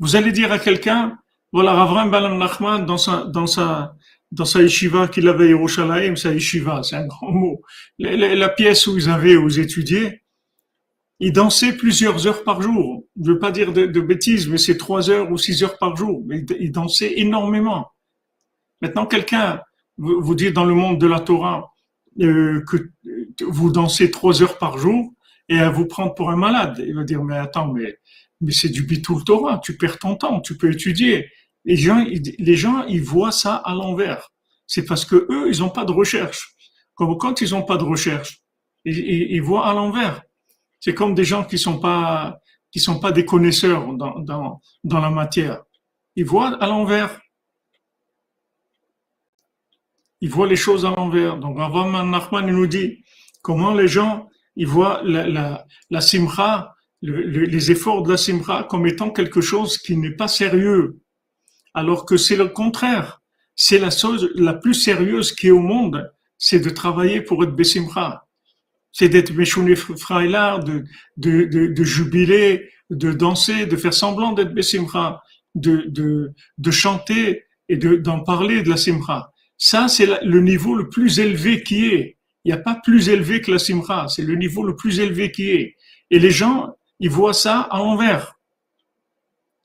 A: Vous allez dire à quelqu'un, voilà, Ravram Balam Nachman, dans sa, dans sa, dans sa yeshiva qu'il avait à Yerushalayim, sa yeshiva, c'est un grand mot. La, pièce où ils avaient, où ils étudiaient, ils dansaient plusieurs heures par jour. Je veux pas dire de, bêtises, mais c'est trois heures ou six heures par jour. Mais ils dansaient énormément. Maintenant, quelqu'un vous, vous dit dans le monde de la Torah euh, que vous dansez trois heures par jour et à vous prendre pour un malade. Il va dire, mais attends, mais, mais c'est du bitoul Torah, tu perds ton temps, tu peux étudier. Les gens, les gens, ils voient ça à l'envers. C'est parce que eux, ils n'ont pas de recherche. Comme quand ils n'ont pas de recherche, ils, voient à l'envers. C'est comme des gens qui sont pas, sont pas des connaisseurs dans, dans, dans la matière. Ils voient à l'envers. Ils voient les choses à l'envers. Donc, Rav Nachman nous dit comment les gens, ils voient la, la, la simcha, les efforts de la simcha comme étant quelque chose qui n'est pas sérieux alors que c'est le contraire. C'est la chose la plus sérieuse qui est au monde, c'est de travailler pour être Bessimra. C'est d'être Meshouné Fraïla, de, de, de, de, jubiler, de danser, de faire semblant d'être Bessimra, de, de, de chanter et d'en parler de la Simra. Ça, c'est le niveau le plus élevé qui est. Il n'y a pas plus élevé que la Simra. C'est le niveau le plus élevé qui est. Et les gens, ils voient ça à l'envers.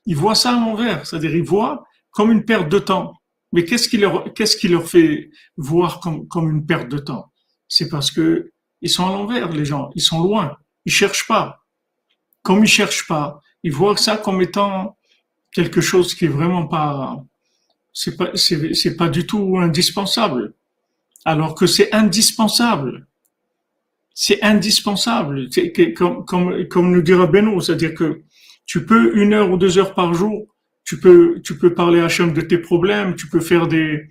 A: Ils voient ça à l'envers. C'est-à-dire, ils voient comme une perte de temps. Mais qu'est-ce qui leur, qu'est-ce qui leur fait voir comme, une perte de temps? C'est parce que ils sont à l'envers, les gens. Ils sont loin. Ils cherchent pas. Comme ils cherchent pas, ils voient ça comme étant quelque chose qui est vraiment pas, c'est pas, c'est pas du tout indispensable. Alors que c'est indispensable. C'est indispensable. Comme, comme, comme nous dira Benoît, c'est-à-dire que tu peux une heure ou deux heures par jour tu peux, tu peux parler à Hachem de tes problèmes, tu peux faire des,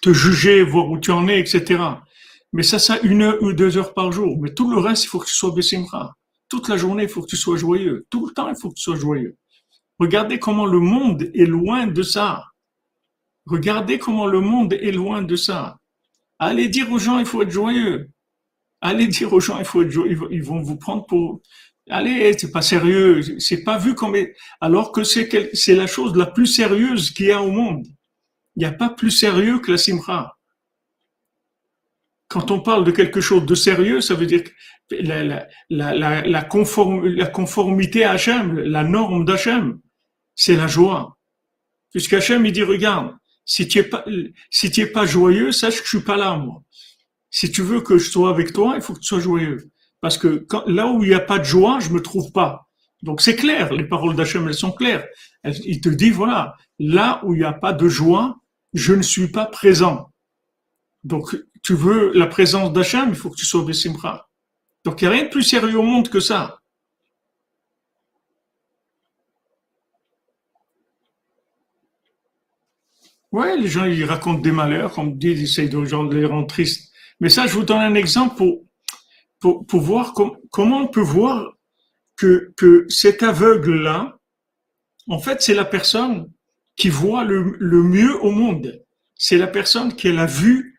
A: te juger, voir où tu en es, etc. Mais ça, ça, une heure ou deux heures par jour. Mais tout le reste, il faut que tu sois Bessimra. Toute la journée, il faut que tu sois joyeux. Tout le temps, il faut que tu sois joyeux. Regardez comment le monde est loin de ça. Regardez comment le monde est loin de ça. Allez dire aux gens, il faut être joyeux. Allez dire aux gens, il faut être joyeux. Ils vont vous prendre pour, Allez, c'est pas sérieux, c'est pas vu comme, alors que c'est la chose la plus sérieuse qu'il y a au monde. Il n'y a pas plus sérieux que la simra. Quand on parle de quelque chose de sérieux, ça veut dire que la, conformité à Hachem, la norme d'Hachem, c'est la joie. Puisqu'Hachem, il dit, regarde, si tu es pas, si tu es pas joyeux, sache que je suis pas là, moi. Si tu veux que je sois avec toi, il faut que tu sois joyeux. Parce que là où il n'y a pas de joie, je me trouve pas. Donc c'est clair, les paroles d'Hachem, elles sont claires. il te dit, voilà, là où il n'y a pas de joie, je ne suis pas présent. Donc tu veux la présence d'Hachem, il faut que tu sois Bessimra. Donc il n'y a rien de plus sérieux au monde que ça. Ouais, les gens ils racontent des malheurs, comme dit, ils essayent de, les rendre tristes. Mais ça, je vous donne un exemple pour, pour, voir comment on peut voir que, que cet aveugle-là, en fait, c'est la personne qui voit le, le mieux au monde. C'est la personne qui a la vue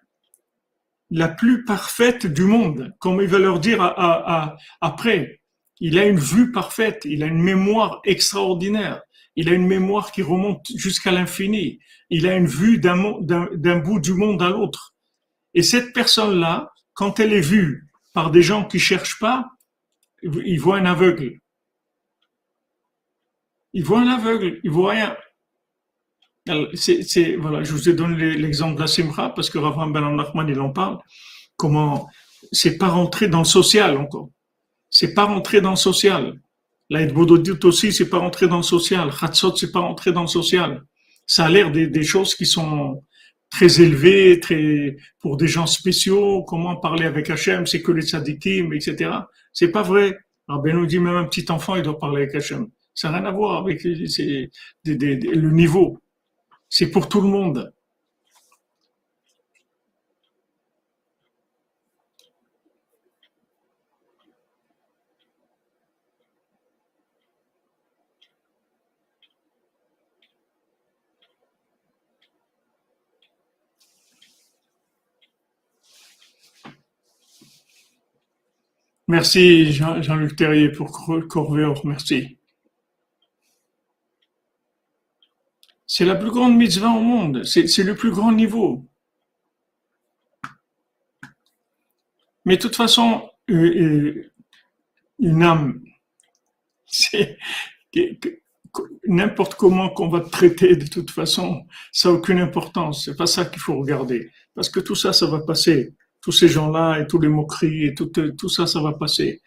A: la plus parfaite du monde. Comme il va leur dire à, après, il a une vue parfaite, il a une mémoire extraordinaire, il a une mémoire qui remonte jusqu'à l'infini, il a une vue d'un bout du monde à l'autre. Et cette personne-là, quand elle est vue par des gens qui cherchent pas, il voit un aveugle. Il voit un aveugle, il voit rien. Voilà, je vous ai donné l'exemple de la Simra parce que Rav Ben Nachman, il en parle. Comment c'est pas rentrer dans le social encore. C'est pas rentrer dans le social. L'aide Bododit aussi, c'est pas rentrer dans le social. Khatsot, c'est pas rentrer dans le social. Ça a l'air des, des choses qui sont très élevées, très, pour des gens spéciaux. Comment parler avec Hachem, c'est que les tzadikim, etc. C'est pas vrai. Rabbi nous dit même un petit enfant, il doit parler avec Hachem. Ça n'a rien à voir avec le niveau. C'est pour tout le monde. Merci Jean-Luc Terrier pour Corvéor, merci. C'est la plus grande mitzvah au monde, c'est le plus grand niveau. Mais de toute façon, euh, euh, une âme, n'importe comment qu'on va te traiter, de toute façon, ça n'a aucune importance. C'est pas ça qu'il faut regarder. Parce que tout ça, ça va passer tous ces gens-là et tous les moqueries et tout, tout ça, ça va passer.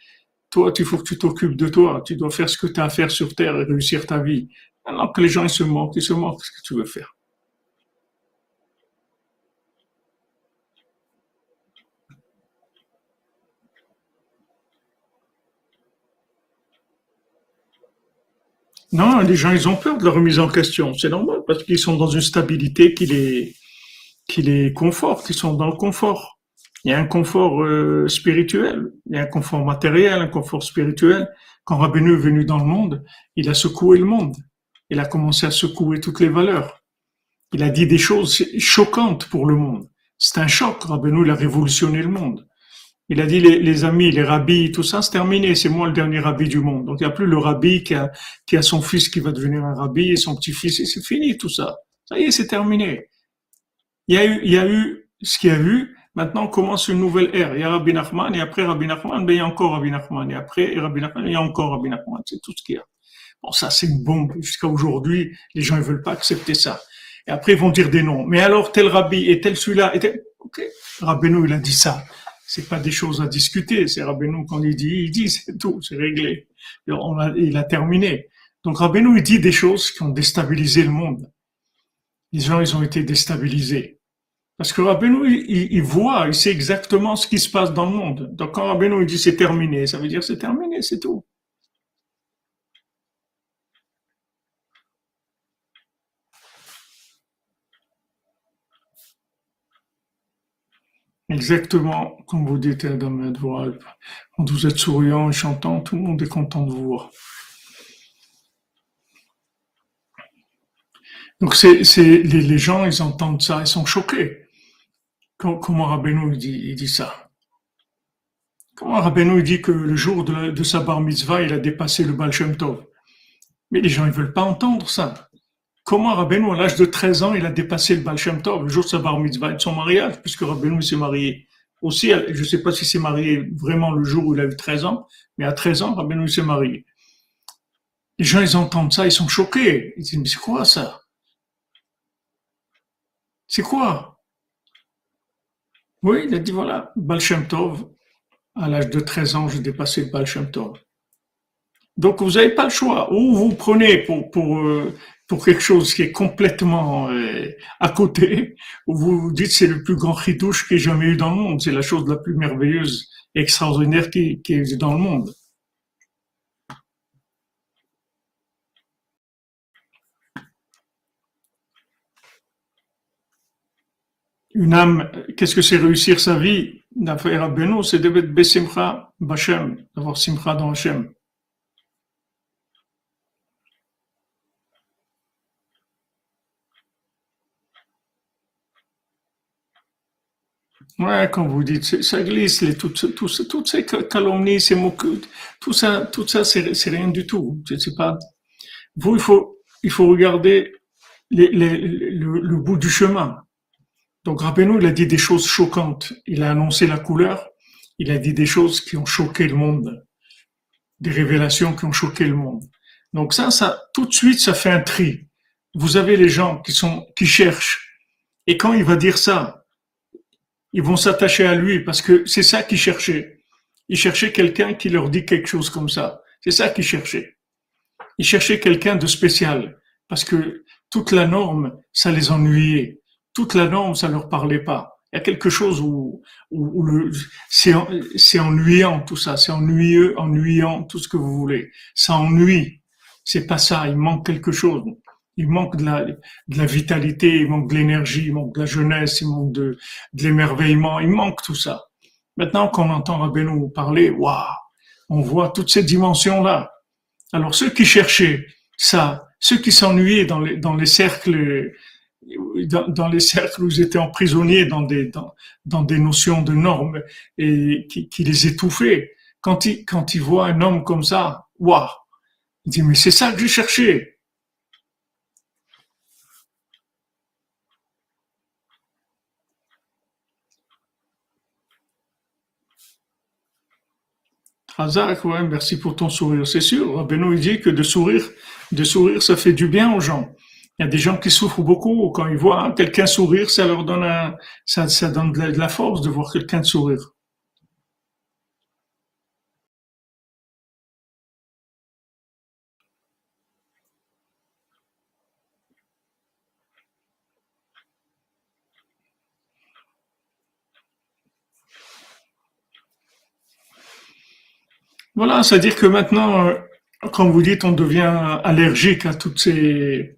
A: Toi, il faut que tu t'occupes de toi. Tu dois faire ce que tu as à faire sur Terre et réussir ta vie. Alors que les gens ils se moquent, ils se moquent, qu'est-ce que tu veux faire? Non, les gens, ils ont peur de la remise en question. C'est normal parce qu'ils sont dans une stabilité qui les, qui les conforte. Ils sont dans le confort. Il y a un confort euh, spirituel, il y a un confort matériel, un confort spirituel. Quand Rabbeinu est venu dans le monde, il a secoué le monde. Il a commencé à secouer toutes les valeurs. Il a dit des choses choquantes pour le monde. C'est un choc. Rabbeinu, il a révolutionné le monde. Il a dit les, amis, les rabbis, tout ça, c'est terminé. C'est moi le dernier rabbi du monde. Donc il n'y a plus le rabbi qui a, qui a son fils qui va devenir un rabbi et son petit-fils. Et c'est fini tout ça. Ça y est, c'est terminé. Il y a eu, il y a eu ce qu'il y a eu Maintenant commence une nouvelle ère. Il y a Rabbi Nachman, et après Rabbi Nachman, ben, il y a encore Rabbi Nachman, et après Rabbi Nachman, il y a encore Rabbi Nachman. C'est tout ce qu'il y a. Bon, ça, c'est une bombe. Jusqu'à aujourd'hui, les gens ne veulent pas accepter ça. Et après, ils vont dire des noms. Mais alors, tel Rabbi, et tel celui-là, et tel... Ok, Rabbeinu, il a dit ça. C'est pas des choses à discuter. C'est Rabbeinu, quand il dit, il dit, c'est tout, c'est réglé. Il a terminé. Donc, Rabbeinu, il dit des choses qui ont déstabilisé le monde. Les gens, ils ont été déstabilisés. Parce que Rabbeinu, il, voit, il sait exactement ce qui se passe dans le monde. Donc quand Rabbeinu dit c'est terminé, ça veut dire c'est terminé, c'est tout. Exactement, comme vous dites, Adam Edouard. Quand vous êtes souriant et chantant, tout le monde est content de vous voir. Donc c'est, les gens, ils entendent ça, ils sont choqués. Comment Rabbeinu dit, il dit ça? Comment Rabbeinu dit que le jour de, sa bar mitzvah, il a dépassé le Baal Shem Tov? Mais les gens, ils veulent pas entendre ça. Comment Rabbeinu, à l'âge de 13 ans, il a dépassé le Baal Shem Tov, le jour de sa bar mitzvah et de son mariage, puisque Rabbeinu s'est marié aussi, je ne sais pas si s'est marié vraiment le jour où il a eu 13 ans, mais à 13 ans, Rabbeinu s'est marié. Les gens, ils entendent ça, ils sont choqués. Ils disent, mais c'est quoi ça? C'est quoi? Oui, il a dit voilà, Baal à l'âge de 13 ans, j'ai dépassé Baal. Donc vous n'avez pas le choix. Ou vous prenez pour pour euh, pour quelque chose qui est complètement euh, à côté, ou vous dites c'est le plus grand ritouche qu'il y ait jamais eu dans le monde, c'est la chose la plus merveilleuse et extraordinaire qui, qui est dans le monde. Une âme, qu'est-ce que c'est réussir sa vie d'affaire à Beno C'est de Besimcha Bachem, d'avoir Simcha dans Hachem. Ouais, quand vous dites, ça glisse, toutes, ces calomnies, ces mots, tout ça, tout ça, c'est rien du tout. C'est pas. Vous, il faut, il faut regarder le, bout du chemin. Donc, rappelez-nous, il a dit des choses choquantes. Il a annoncé la couleur. Il a dit des choses qui ont choqué le monde. Des révélations qui ont choqué le monde. Donc ça, ça, tout de suite, ça fait un tri. Vous avez les gens qui sont, qui cherchent. Et quand il va dire ça, ils vont s'attacher à lui parce que c'est ça qu'ils cherchaient. Ils cherchaient quelqu'un qui leur dit quelque chose comme ça. C'est ça qu'ils cherchaient. Ils cherchaient quelqu'un de spécial parce que toute la norme, ça les ennuyait. Toute la norme, ça leur parlait pas. Il y a quelque chose où, c'est ennuyant tout ça, c'est ennuyeux, ennuyant, tout ce que vous voulez. Ça ennuie. C'est pas ça, il manque quelque chose il manque de la, de la vitalité, il manque de l'énergie, il manque de la jeunesse, il manque de, de l'émerveillement, il manque tout ça. Maintenant qu'on entend Rabbeinu parler, waouh, on voit toutes ces dimensions-là. Alors ceux qui cherchaient ça, ceux qui s'ennuyaient dans les, dans les cercles, dans, dans, les cercles où ils étaient emprisonnés dans des, dans, dans des notions de normes et qui, qui les étouffaient, quand ils, quand ils voient un homme comme ça, waouh, ils disent mais c'est ça que j'ai cherché. Hazak, ouais, merci pour ton sourire. C'est sûr, Rabbeinu il dit que de sourire, de sourire, ça fait du bien aux gens. Il y a des gens qui souffrent beaucoup quand ils voient quelqu'un sourire, ça leur donne un, ça, donne de la, force de voir quelqu'un sourire. Voilà, c'est-à-dire que maintenant, euh, quand vous dites on devient allergique à toutes ces...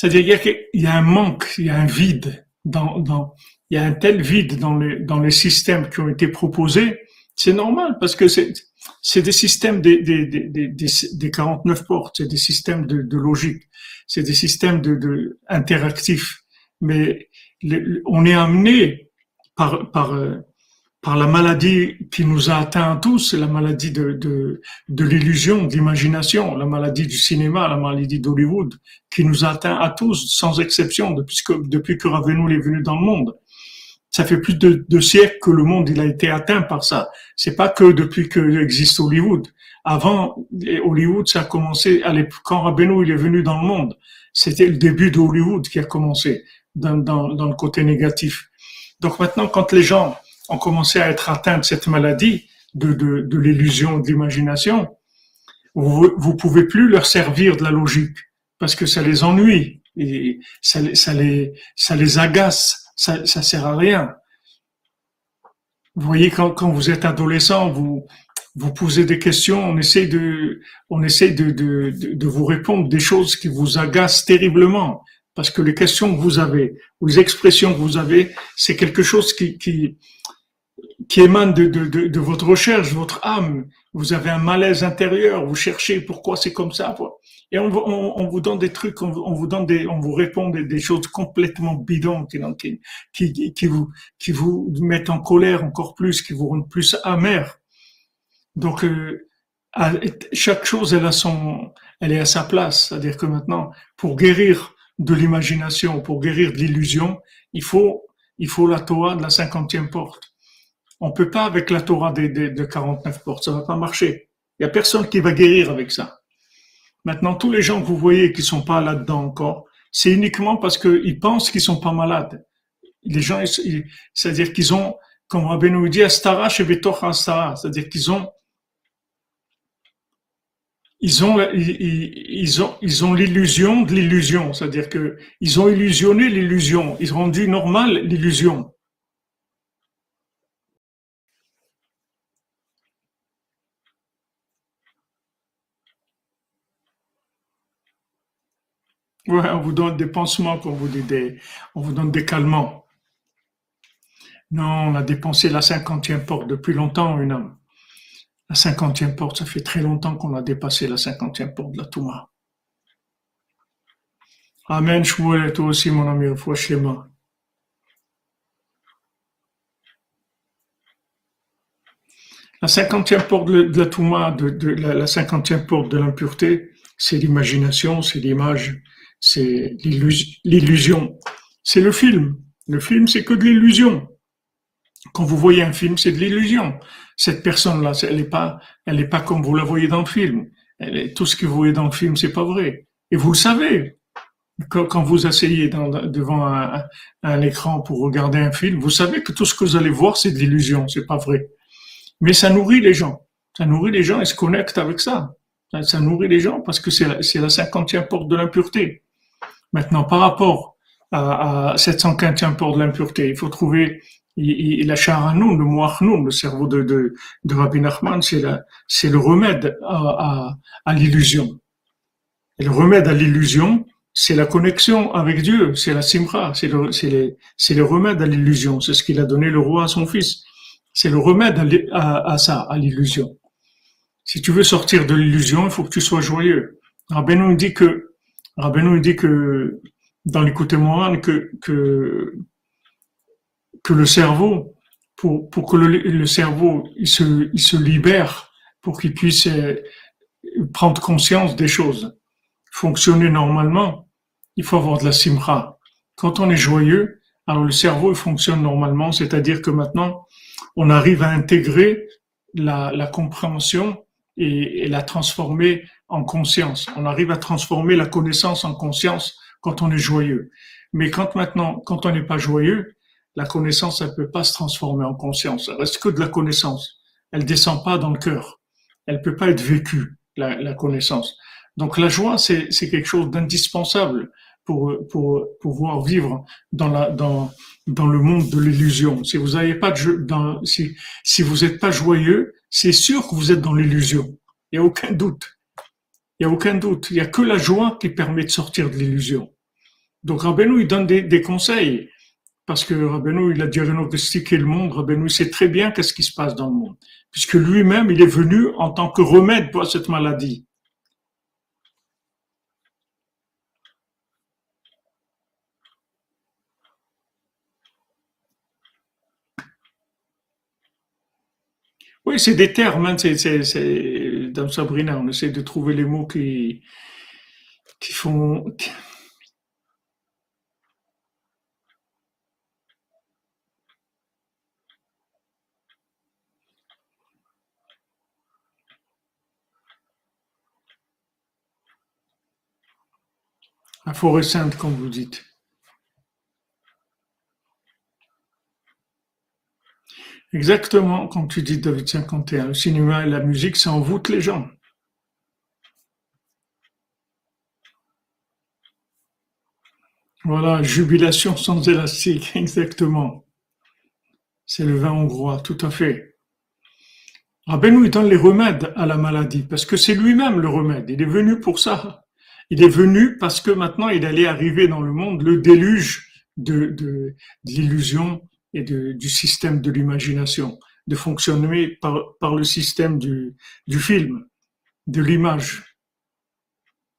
A: C'est-à-dire qu'il y, a un manque, il y a un vide, dans, dans, il y a un tel vide dans les, dans les systèmes qui ont été proposés, c'est normal parce que c'est, c'est des systèmes des, des, des, des, 49 portes, c'est des systèmes de, de logique, c'est des systèmes de, de interactifs. Mais on est amené par, par, euh, par la maladie qui nous a atteints tous, la maladie de, de, de l'illusion, de l'imagination, la maladie du cinéma, la maladie d'Hollywood, qui nous a atteints à tous, sans exception, depuis que, depuis que est venu dans le monde. Ça fait plus de deux siècles que le monde il a été atteint par ça. C'est pas que depuis que existe Hollywood. Avant, Hollywood, ça a commencé à quand Rabbeinu il est venu dans le monde. C'était le début de Hollywood qui a commencé dans, dans, dans le côté négatif. Donc maintenant, quand les gens ont commencé à être atteints de cette maladie, de, de, de l'illusion de l'imagination, vous, vous pouvez plus leur servir de la logique parce que ça les ennuie et ça, ça les, ça les agace, ça, ça sert à rien. Vous voyez, quand, quand vous êtes adolescent, vous, vous posez des questions, on essaie de, on essaie de, de, de, vous répondre des choses qui vous agacent terriblement. Parce que les questions que vous avez, les expressions que vous avez, c'est quelque chose qui, qui émane de, de, de, de, votre recherche, votre âme. Vous avez un malaise intérieur, vous cherchez pourquoi c'est comme ça. Et on, on, on, vous donne des trucs, on, on, vous donne des, on vous répond des, des choses complètement bidons qui, qui, qui, vous, qui vous mettent en colère encore plus, qui vous rendent plus amer. Donc, euh, chaque chose, elle a son, elle est à sa place. C'est-à-dire que maintenant, pour guérir de l'imagination, pour guérir de l'illusion, il faut, il faut la Torah de la cinquantième porte. On peut pas avec la Torah de, de, 49 portes, ça va pas marcher. Il y a personne qui va guérir avec ça. Maintenant, tous les gens que vous voyez qui sont pas là-dedans encore, c'est uniquement parce qu'ils pensent qu'ils sont pas malades. Les gens, c'est-à-dire qu'ils ont, comme Rabbi nous dit, Astara chez Astara, c'est-à-dire qu'ils ont, ils ont, ils, ont, ils ont l'illusion de l'illusion, c'est-à-dire que ils ont illusionné l'illusion, ils ont rendu normal l'illusion. On vous donne des pansements, vous on vous donne des calmants. Non, on a dépensé la cinquantième porte depuis longtemps, une âme. La cinquantième porte, ça fait très longtemps qu'on a dépassé la cinquantième porte de la Touma. Amen, Shmuel, toi aussi, mon ami, mains. La cinquantième porte de la Touma, de, la cinquantième porte de l'impureté, c'est l'imagination, c'est l'image, c'est l'illusion. C'est le film. Le film, c'est que de l'illusion. Quand vous voyez un film, c'est de l'illusion. Cette personne-là, elle n'est pas, elle n'est pas comme vous la voyez dans le film. Tout ce que vous voyez dans le film, c'est pas vrai. Et vous le savez. Quand, vous asseyez devant un, écran pour regarder un film, vous savez que tout ce que vous allez voir, c'est de l'illusion, c'est pas vrai. Mais ça nourrit les gens. Ça nourrit les gens et se connecte avec ça. Ça, nourrit les gens parce que c'est la cinquantième porte de l'impureté. Maintenant, par rapport à, à cette cinquantième porte de l'impureté, il faut trouver il, il a nous, le moachnoun, le cerveau de, Rabbi Nachman, c'est le remède à, l'illusion. Et le remède à l'illusion, c'est la connexion avec Dieu, c'est la simra, c'est le, remède à l'illusion. C'est ce qu'il a donné le roi à son fils. C'est le remède à, à, ça, à l'illusion. Si tu veux sortir de l'illusion, il faut que tu sois joyeux. Rabbeinu dit que, Rabbeinu dit que, dans l'écoute moine, que, que, le cerveau, pour, pour que le, cerveau il se, il se libère, pour qu'il puisse euh, prendre conscience des choses, fonctionner normalement, il faut avoir de la simra. Quand on est joyeux, alors le cerveau fonctionne normalement, c'est-à-dire que maintenant on arrive à intégrer la, compréhension et, la transformer en conscience. On arrive à transformer la connaissance en conscience quand on est joyeux. Mais quand maintenant, quand on n'est pas joyeux, la connaissance, elle peut pas se transformer en conscience. Elle reste que de la connaissance. Elle descend pas dans le cœur. Elle peut pas être vécue, la, connaissance. Donc la joie, c'est quelque chose d'indispensable pour, pour pouvoir vivre dans, la, dans, dans le monde de l'illusion. Si vous n'avez pas de dans, si, si vous n'êtes pas joyeux, c'est sûr que vous êtes dans l'illusion. Il n'y a aucun doute. Il n'y a aucun doute. Il n'y a que la joie qui permet de sortir de l'illusion. Donc Rabbeinu, il donne des, conseils parce que Rabbeinu, il a diagnostiqué le monde, Rabbeinu sait très bien qu'est-ce qui se passe dans le monde, puisque lui-même, il est venu en tant que remède pour cette maladie. Oui, c'est des termes, hein, c'est, dans Sabrina, on essaie de trouver les mots qui, qui font... Sainte, comme vous dites. Exactement, comme tu dis, David 51. Le cinéma et la musique, ça envoûte les gens. Voilà, jubilation sans élastique, exactement. C'est le vin hongrois, tout à fait. Rabbeinu, il donne les remèdes à la maladie, parce que c'est lui-même le remède. Il est venu pour ça. Il est venu parce que maintenant il allait arriver dans le monde le déluge de, l'illusion et du système de l'imagination, de fonctionner par, le système du, film, de l'image.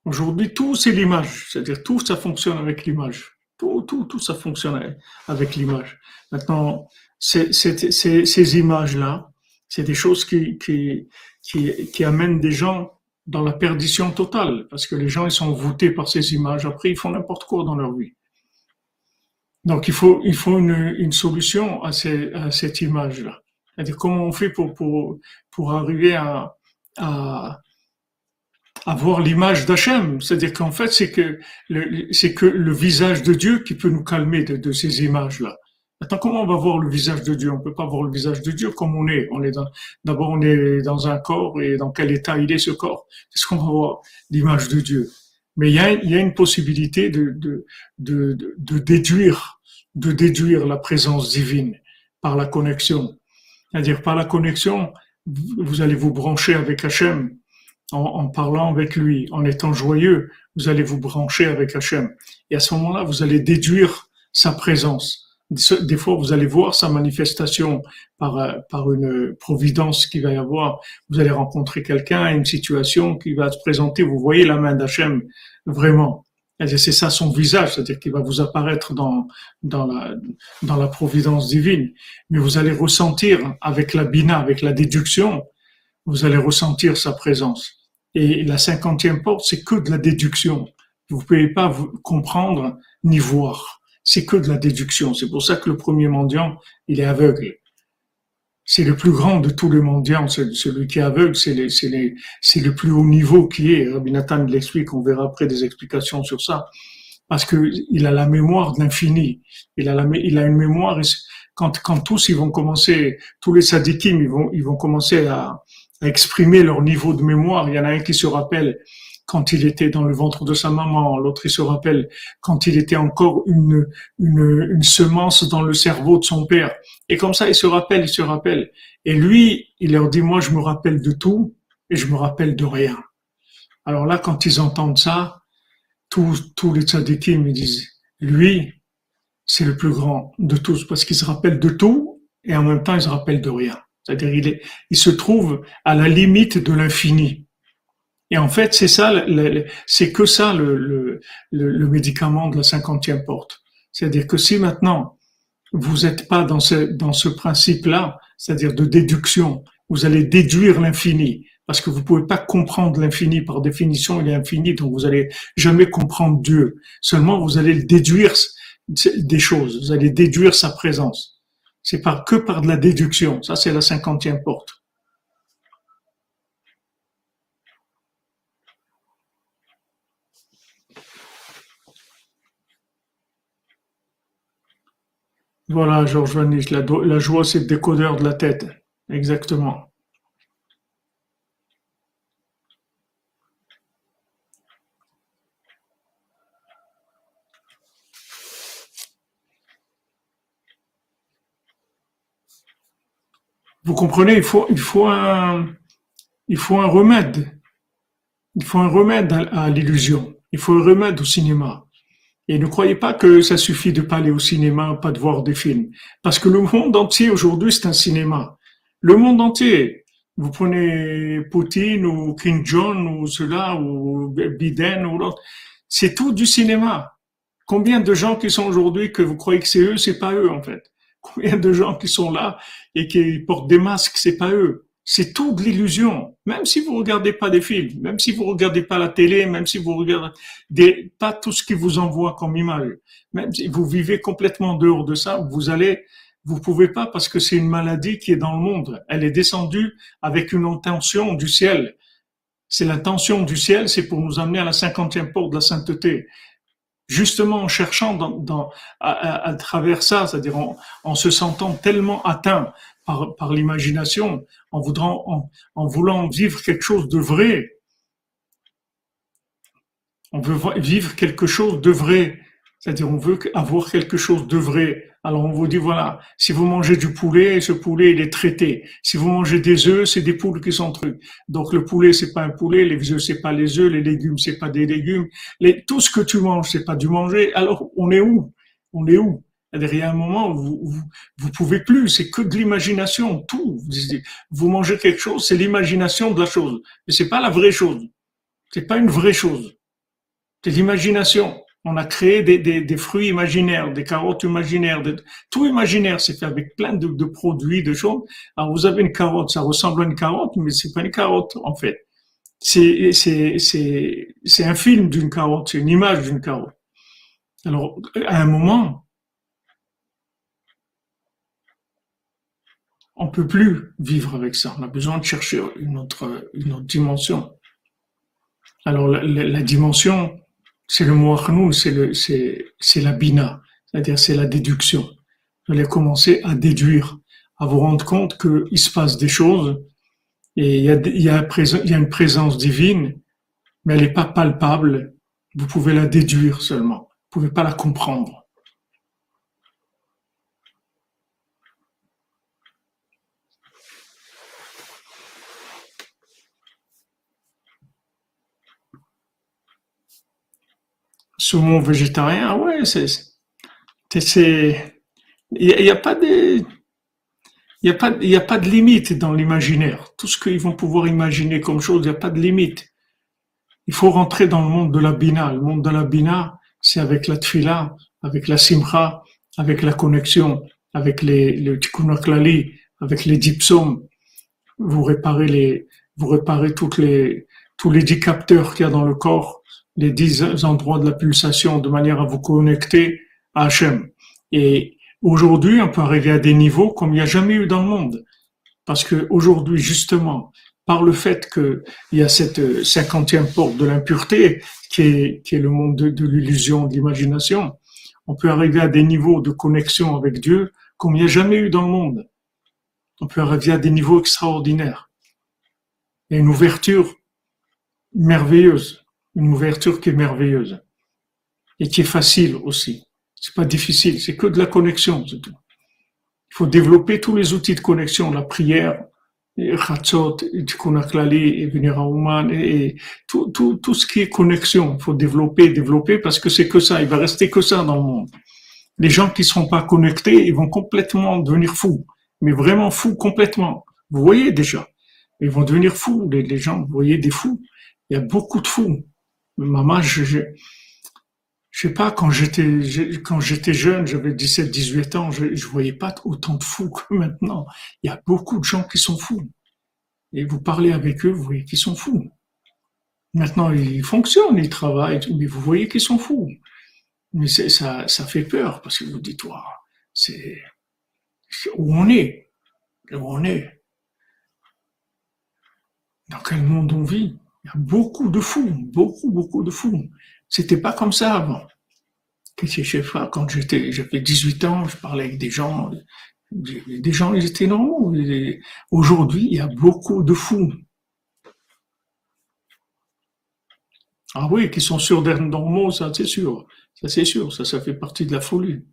A: Aujourd'hui, tout c'est l'image, c'est-à-dire tout ça fonctionne avec l'image. Tout, tout, tout ça fonctionne avec l'image. Maintenant, ces, images-là, c'est des choses qui, qui amènent des gens dans la perdition totale, parce que les gens ils sont voûtés par ces images. Après, ils font n'importe quoi dans leur vie. Donc, il faut, il faut une, solution à, cette image-là. C'est-à-dire comment on fait pour, pour, pour arriver à, à, voir l'image d'Hachem? C'est-à-dire qu'en fait, c'est que c'est que le visage de Dieu qui peut nous calmer de, ces images-là. Attends, comment on va voir le visage de Dieu? On peut pas voir le visage de Dieu comme on est. On est d'abord on est dans un corps et dans quel état il est ce corps. Qu'est-ce qu'on va voir? L'image de Dieu. Mais il y a, il y a une possibilité de, de, de, de, déduire, de déduire la présence divine par la connexion. C'est-à-dire par la connexion, vous allez vous brancher avec Hachem en, en, parlant avec lui, en étant joyeux, vous allez vous brancher avec Hachem. Et à ce moment-là, vous allez déduire sa présence. Des fois, vous allez voir sa manifestation par, euh, par une providence qui va y avoir. Vous allez rencontrer quelqu'un, une situation qui va se présenter. Vous voyez la main d'Hachem vraiment. C'est ça son visage, c'est-à-dire qu'il va vous apparaître dans, dans, la, dans la providence divine. Mais vous allez ressentir avec la bina, avec la déduction, vous allez ressentir sa présence. Et la cinquantième porte, c'est que de la déduction. Vous ne pouvez pas vous comprendre ni voir c'est que de la déduction. C'est pour ça que le premier mendiant, il est aveugle. C'est le plus grand de tous les mendiants, celui qui est aveugle, c'est le plus haut niveau qui est. Rabbi Nathan l'explique, on verra après des explications sur ça. Parce que il a la mémoire de l'infini. Il a il a une mémoire, quand, quand tous ils vont commencer, tous les sadikim, ils vont, commencer à exprimer leur niveau de mémoire. Il y en a un qui se rappelle quand il était dans le ventre de sa maman, l'autre il se rappelle quand il était encore une, une, semence dans le cerveau de son père. Et comme ça, il se rappelle, il se rappelle. Et lui, il leur dit, moi je me rappelle de tout et je me rappelle de rien. Alors là, quand ils entendent ça, tous, tous les tzadikim, ils disent, lui, c'est le plus grand de tous parce qu'il se rappelle de tout et en même temps il se rappelle de rien. C'est-à-dire il, il se trouve à la limite de l'infini. Et en fait, c'est ça, c'est que ça le, le, le, médicament de la cinquantième porte. C'est-à-dire que si maintenant vous n'êtes pas dans ce, dans ce principe-là, c'est-à-dire de déduction, vous allez déduire l'infini, parce que vous pouvez pas comprendre l'infini par définition, il est infini, donc vous allez jamais comprendre Dieu. Seulement, vous allez déduire des choses, vous allez déduire sa présence. C'est pas que par de la déduction. Ça, c'est la cinquantième porte. Voilà, Georges Vanis, la, la joie, c'est le décodeur de la tête. Exactement. Vous comprenez, il faut, il faut, un, il faut un remède. Il faut un remède à l'illusion. Il faut un remède au cinéma. Et ne croyez pas que ça suffit de pas aller au cinéma, pas de voir des films. Parce que le monde entier aujourd'hui, c'est un cinéma. Le monde entier. Vous prenez Poutine ou King John ou cela ou Biden ou l'autre. C'est tout du cinéma. Combien de gens qui sont aujourd'hui que vous croyez que c'est eux, c'est pas eux en fait? Combien de gens qui sont là et qui portent des masques, c'est pas eux? C'est tout de l'illusion. Même si vous regardez pas des films, même si vous regardez pas la télé, même si vous regardez pas tout ce qui vous envoie comme image, même si vous vivez complètement dehors de ça, vous allez, vous pouvez pas parce que c'est une maladie qui est dans le monde. Elle est descendue avec une intention du ciel. C'est l'intention du ciel, c'est pour nous amener à la cinquantième porte de la sainteté justement en cherchant dans, à, travers ça, c'est-à-dire en, se sentant tellement atteint par, l'imagination, en, voulant, vivre quelque chose de vrai. On veut vivre quelque chose de vrai, c'est-à-dire on veut avoir quelque chose de vrai. Alors on vous dit voilà, si vous mangez du poulet, ce poulet il est traité. Si vous mangez des œufs, c'est des poules qui sont trucs. Donc le poulet c'est pas un poulet, les œufs c'est pas les œufs, les légumes c'est pas des légumes. Tout ce que tu manges c'est pas du manger. Alors on est où? On est où? Il y a un moment où vous, vous, pouvez plus, c'est que de l'imagination, tout. Vous mangez quelque chose, c'est l'imagination de la chose. Mais c'est pas la vraie chose. C'est pas une vraie chose. C'est l'imagination. On a créé des, des, des, fruits imaginaires, des carottes imaginaires, tout imaginaire. C'est fait avec plein de, de, produits, de choses. Alors vous avez une carotte, ça ressemble à une carotte, mais c'est pas une carotte en fait. C'est c'est un film d'une carotte, c'est une image d'une carotte. Alors à un moment, on peut plus vivre avec ça. On a besoin de chercher une autre, une autre dimension. Alors la, dimension, c'est le moachnou, c'est c'est, c'est la bina, c'est-à-dire c'est la déduction. vous allez commencer à déduire, à vous rendre compte qu'il se passe des choses et il y a, il y a, il y a une présence divine, mais elle n'est pas palpable. Vous pouvez la déduire seulement. Vous pouvez pas la comprendre. Saumon végétarien, ouais, c'est, il n'y a, pas a a pas de limite dans l'imaginaire. Tout ce qu'ils vont pouvoir imaginer comme chose, il n'y a pas de limite. Il faut rentrer dans le monde de la bina. Le monde de la bina, c'est avec la tfila, avec la simcha, avec la connexion, avec les, le tikkun avec les dipsums. Vous réparez les, vous réparez toutes les, tous les dix capteurs qu'il y a dans le corps les dix endroits de la pulsation de manière à vous connecter à Hachem. Et aujourd'hui, on peut arriver à des niveaux comme il n'y a jamais eu dans le monde. Parce que aujourd'hui, justement, par le fait qu'il y a cette cinquantième porte de l'impureté, qui est, le monde de, de l'illusion, de l'imagination, on peut arriver à des niveaux de connexion avec Dieu comme il n'y a jamais eu dans le monde. On peut arriver à des niveaux extraordinaires. Il une ouverture merveilleuse une ouverture qui est merveilleuse et qui est facile aussi. C'est pas difficile, c'est que de la connexion, c'est tout. Il faut développer tous les outils de connexion, la prière, Khatzot, à Ouman, et tout, tout, tout ce qui est connexion. Il faut développer, développer, parce que c'est que ça, il va rester que ça dans le monde. Les gens qui ne seront pas connectés, ils vont complètement devenir fous, mais vraiment fous complètement. Vous voyez déjà, ils vont devenir fous, les gens, vous voyez des fous. Il y a beaucoup de fous. Maman, je, je, je sais pas, quand j'étais, quand j'étais jeune, j'avais 17, 18 ans, je, je voyais pas autant de fous que maintenant. Il y a beaucoup de gens qui sont fous. Et vous parlez avec eux, vous voyez qu'ils sont fous. Maintenant, ils fonctionnent, ils travaillent, mais vous voyez qu'ils sont fous. Mais ça, ça fait peur parce que vous dites, c'est où on est, où on est, dans quel monde on vit? Il y a beaucoup de fous, beaucoup, beaucoup de fous. C'était pas comme ça avant. Quand j'étais, j'avais 18 ans, je parlais avec des gens, des gens, ils étaient normaux. Aujourd'hui, il y a beaucoup de fous. Ah oui, qui sont sûrs d'être normaux, ça c'est sûr. Ça c'est sûr, ça, ça fait partie de la folie.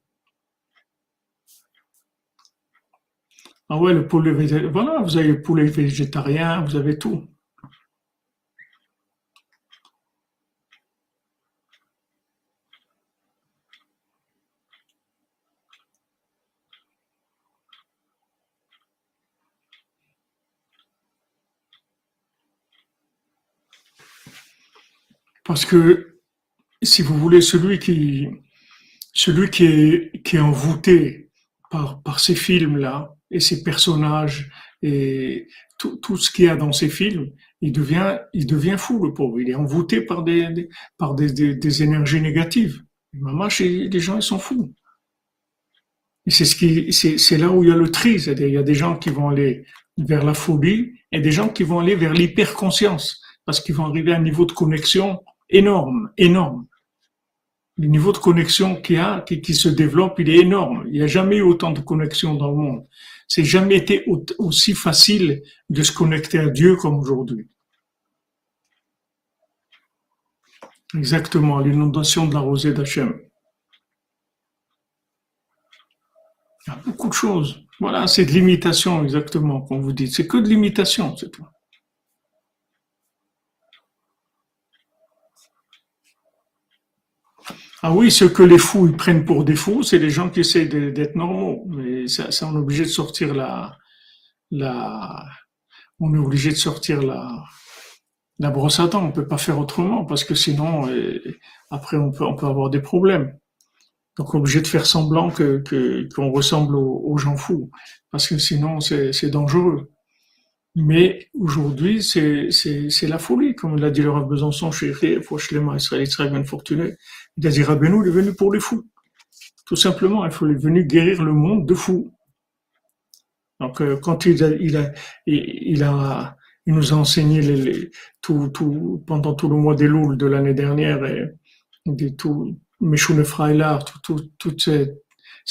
A: Ah ouais, le poulet végétarien, voilà, vous avez le poulet végétarien, vous avez tout. Parce que, si vous voulez, celui qui, celui qui est, qui est envoûté par, par ces films-là, et ces personnages, et tout, tout ce qu'il y a dans ces films, il devient, il devient fou, le pauvre. Il est envoûté par des, par des, des, énergies négatives. Maman, les gens, ils sont fous. C'est ce là où il y a le tri. Il y a des gens qui vont aller vers la phobie et des gens qui vont aller vers l'hyperconscience parce qu'ils vont arriver à un niveau de connexion énorme, énorme. Le niveau de connexion qu'il y a, qui, se développe, il est énorme. Il n'y a jamais eu autant de connexions dans le monde. C'est jamais été aussi facile de se connecter à Dieu comme aujourd'hui. Exactement, l'inondation de la rosée d'Hachem. Il y a beaucoup de choses. Voilà, c'est de l'imitation, exactement, comme vous dites. C'est que de l'imitation, c'est tout. Ah oui, ce que les fous ils prennent pour des fous, c'est les gens qui essaient d'être normaux. Mais ça, ça, on est obligé de sortir la, la, on est obligé de sortir la, la brosse à dents. On peut pas faire autrement parce que sinon, euh, après, on peut, avoir des problèmes. Donc, obligé de faire semblant que, qu'on ressemble aux, aux, gens fous parce que sinon, c'est dangereux. Mais aujourd'hui, c'est, la folie, comme l'a dit le Rav Besançon chez Fouchlema, Israël, Israël bien fortuné. Il a dit Rabbeinu, il est venu pour les fous. Tout simplement, il est venu guérir le monde de fous. Donc, euh, quand il a, il a, il a, il nous a enseigné les, tout, tout, pendant tout le mois des Louls de l'année dernière, et, tout, Meshune Freilar, tout, tout, toutes ces,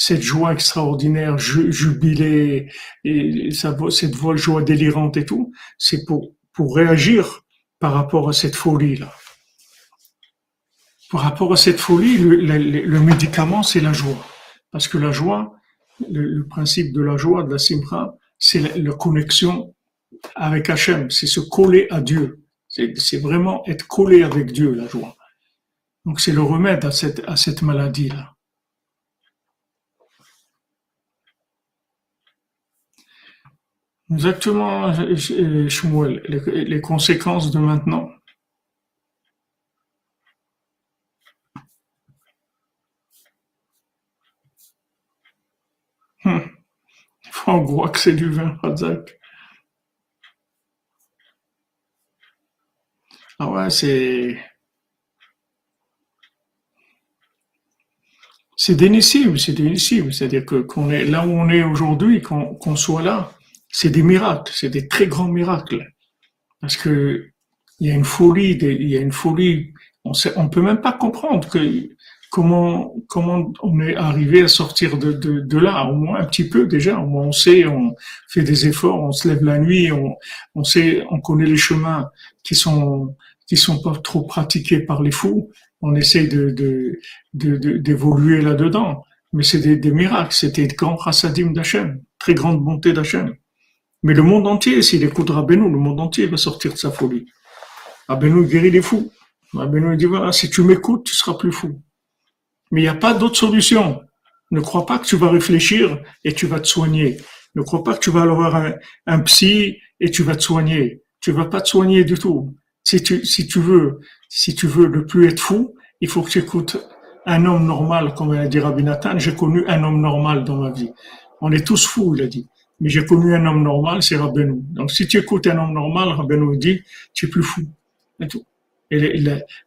A: cette joie extraordinaire, jubilée, et cette joie délirante et tout, c'est pour, pour réagir par rapport à cette folie-là. Par rapport à cette folie, le, médicament, c'est la joie. Parce que la joie, le, principe de la joie, de la simra, c'est la, connexion avec Hachem, c'est se coller à Dieu. C'est vraiment être collé avec Dieu, la joie. Donc c'est le remède à cette, à cette maladie-là. Exactement, Shmuel, les, conséquences de maintenant. Hum. On voit que c'est du vin, Razak. Ah ouais, c'est. C'est dénissible, c'est dénissible. C'est-à-dire que qu'on est là où on est aujourd'hui, qu'on soit là, c'est des miracles, c'est des très grands miracles. Parce que il y a une folie, il y a une folie. On sait, on peut même pas comprendre que comment comment on est arrivé à sortir de, de, de, là, au moins un petit peu déjà. Au moins on sait, on fait des efforts, on se lève la nuit, on, on sait, on connaît les chemins qui sont qui sont pas trop pratiqués par les fous. On essaie de d'évoluer de, de, là-dedans. Mais c'est des, des, miracles, c'était des grands chassadim d'Hachem, très grande bonté d'Hachem. Mais le monde entier, s'il écoute Rabbeinu, le monde entier va sortir de sa folie. Rabbeinu guérit les fous. Rabbeinu dit, voilà, si tu m'écoutes, tu seras plus fou. Mais il n'y a pas d'autre solution. Ne crois pas que tu vas réfléchir et tu vas te soigner. Ne crois pas que tu vas avoir un, un psy et tu vas te soigner. Tu vas pas te soigner du tout. Si tu, si tu veux, si tu veux ne plus être fou, il faut que tu écoutes un homme normal, comme a dit Rabbi Nathan. J'ai connu un homme normal dans ma vie. On est tous fous, il a dit. Mais j'ai connu un homme normal, c'est Rabbeinu. Donc si tu écoutes un homme normal, Rabbeinu dit, tu es plus fou. Et tout.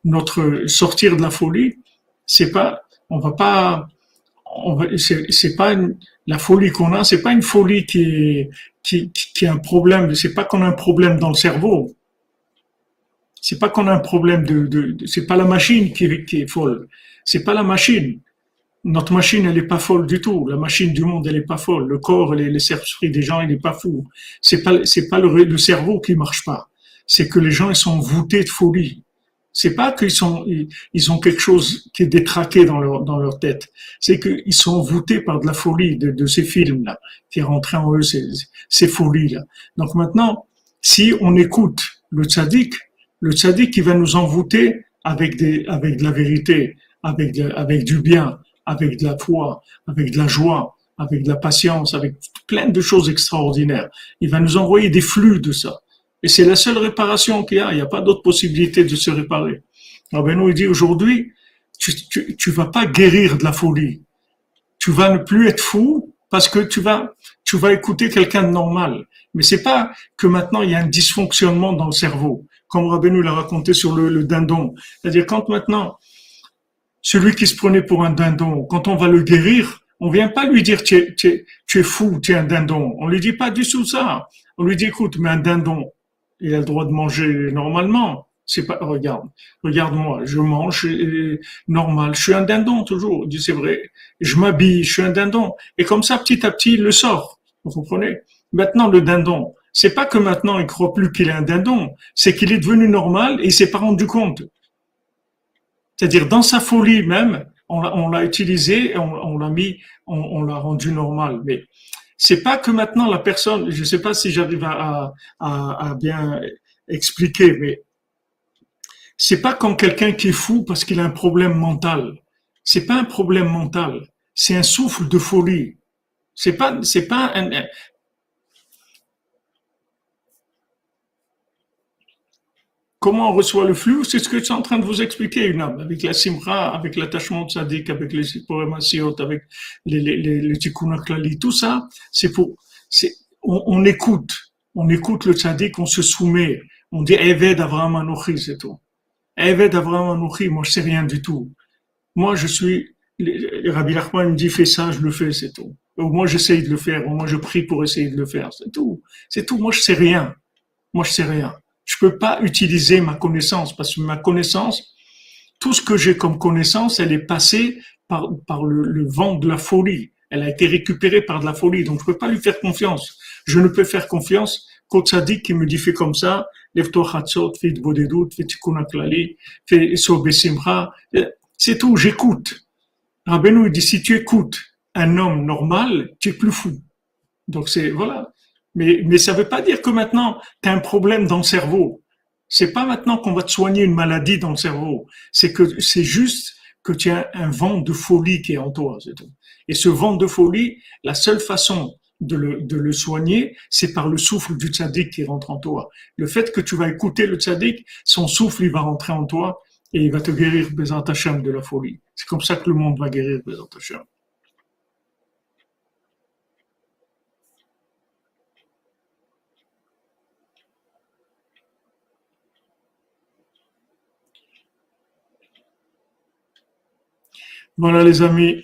A: Notre sortir de la folie, c'est pas, on va pas, c'est pas la folie qu'on a, c'est pas une folie qui est, qui, qui, est un problème. C'est pas qu'on a un problème dans le cerveau. C'est pas qu'on a un problème de, c'est pas la machine qui, qui est folle. C'est pas la machine. Notre machine, elle est pas folle du tout. La machine du monde, elle est pas folle. Le corps, les, les esprits des gens, il est pas fou. C'est pas, c'est pas le, le, cerveau qui marche pas. C'est que les gens, ils sont voûtés de folie. C'est pas qu'ils sont, ils, ont quelque chose qui est détraqué dans leur, dans leur tête. C'est qu'ils sont voûtés par de la folie de, de ces films-là, qui est rentré en eux, ces, ces folies-là. Donc maintenant, si on écoute le tzaddik, le tzaddik qui va nous envoûter avec des, avec de la vérité, avec, avec du bien, avec de la foi, avec de la joie, avec de la patience, avec plein de choses extraordinaires. Il va nous envoyer des flux de ça. Et c'est la seule réparation qu'il y a. Il n'y a pas d'autre possibilité de se réparer. Benoît il dit aujourd'hui, tu, tu, tu vas pas guérir de la folie. Tu vas ne plus être fou parce que tu vas, tu vas écouter quelqu'un de normal. Mais c'est pas que maintenant il y a un dysfonctionnement dans le cerveau, comme Rabbeinu l'a raconté sur le, le dindon. C'est-à-dire quand maintenant celui qui se prenait pour un dindon, quand on va le guérir, on vient pas lui dire tu es, tu es, tu es fou, tu es un dindon. On lui dit pas du tout ça. On lui dit écoute, mais un dindon, il a le droit de manger normalement. C'est pas, regarde, regarde-moi, je mange normal. Je suis un dindon toujours. dit c'est vrai. Je m'habille, je suis un dindon. Et comme ça, petit à petit, il le sort. Vous comprenez? Maintenant, le dindon, c'est pas que maintenant il croit plus qu'il est un dindon, c'est qu'il est devenu normal et il s'est pas rendu compte. C'est-à-dire dans sa folie même, on, l'a utilisé, on, l'a mis, on, l'a rendu normal. Mais c'est pas que maintenant la personne, je sais pas si j'arrive à, à, bien expliquer, mais c'est pas comme quelqu'un qui est fou parce qu'il a un problème mental. C'est pas un problème mental, c'est un souffle de folie. C'est pas, c'est pas un, Comment on reçoit le flux C'est ce que je suis en train de vous expliquer, une avec la simra, avec l'attachement de sadique, avec les poémasiot, avec les, les, les, les tout ça, c'est pour, c'est, on, on, écoute, on écoute le tzaddik, on se soumet, on dit Eved Avraham Anouchi, c'est tout. Eved Avraham Anouchi, moi je sais rien du tout. Moi je suis, Rabbi Lachman me dit fais ça, je le fais, c'est tout. Au moins j'essaye de le faire, au moins je prie pour essayer de le faire, c'est tout. C'est tout, moi je sais rien. Moi je sais rien je peux pas utiliser ma connaissance parce que ma connaissance, tout ce que j'ai comme connaissance, elle est passée par, le, vent de la folie. Elle a été récupérée par de la folie, donc je ne peux pas lui faire confiance. Je ne peux faire confiance qu'au tzaddik qui me dit fais comme ça, lève-toi chatzot, fais de bodedut, fais tikkun fais besimcha. C'est tout, j'écoute. Rabbeinu dit si tu écoutes un homme normal, tu es plus fou. Donc c'est voilà. Mais mais ça veut pas dire que maintenant tu as un problème dans le cerveau. C'est pas maintenant qu'on va te soigner une maladie dans le cerveau. C'est que c'est juste que tu as un vent de folie qui est en toi. Et ce vent de folie, la seule façon de le, de le soigner, c'est par le souffle du tzaddik qui rentre en toi. Le fait que tu vas écouter le tzaddik, son souffle, il va rentrer en toi et il va te guérir Bézant Hashem de la folie. C'est comme ça que le monde va guérir Bézant Hashem. Voilà les amis,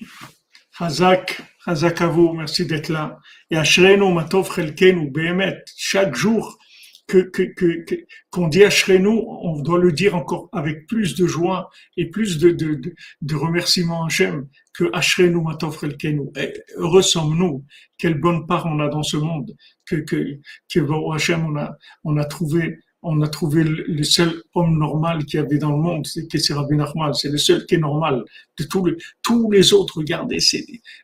A: Hazak, Hazak à vous, merci d'être là. Et Ashrenu Matov Chelkenu, Behemet, chaque jour que, que, que, qu'on dit Ashrenu, on doit le dire encore avec plus de joie et plus de, de, de, de remerciements à Hachem que Ashrenu Matov Chelkenu. Heureux sommes-nous, quelle bonne part on a dans ce monde, que, que, que Hachem on a, on a trouvé on a trouvé le seul homme normal qu'il y avait dans le monde, c'est Rabbi Nachman, c'est le seul qui est normal. De tous les, tous les autres, regardez,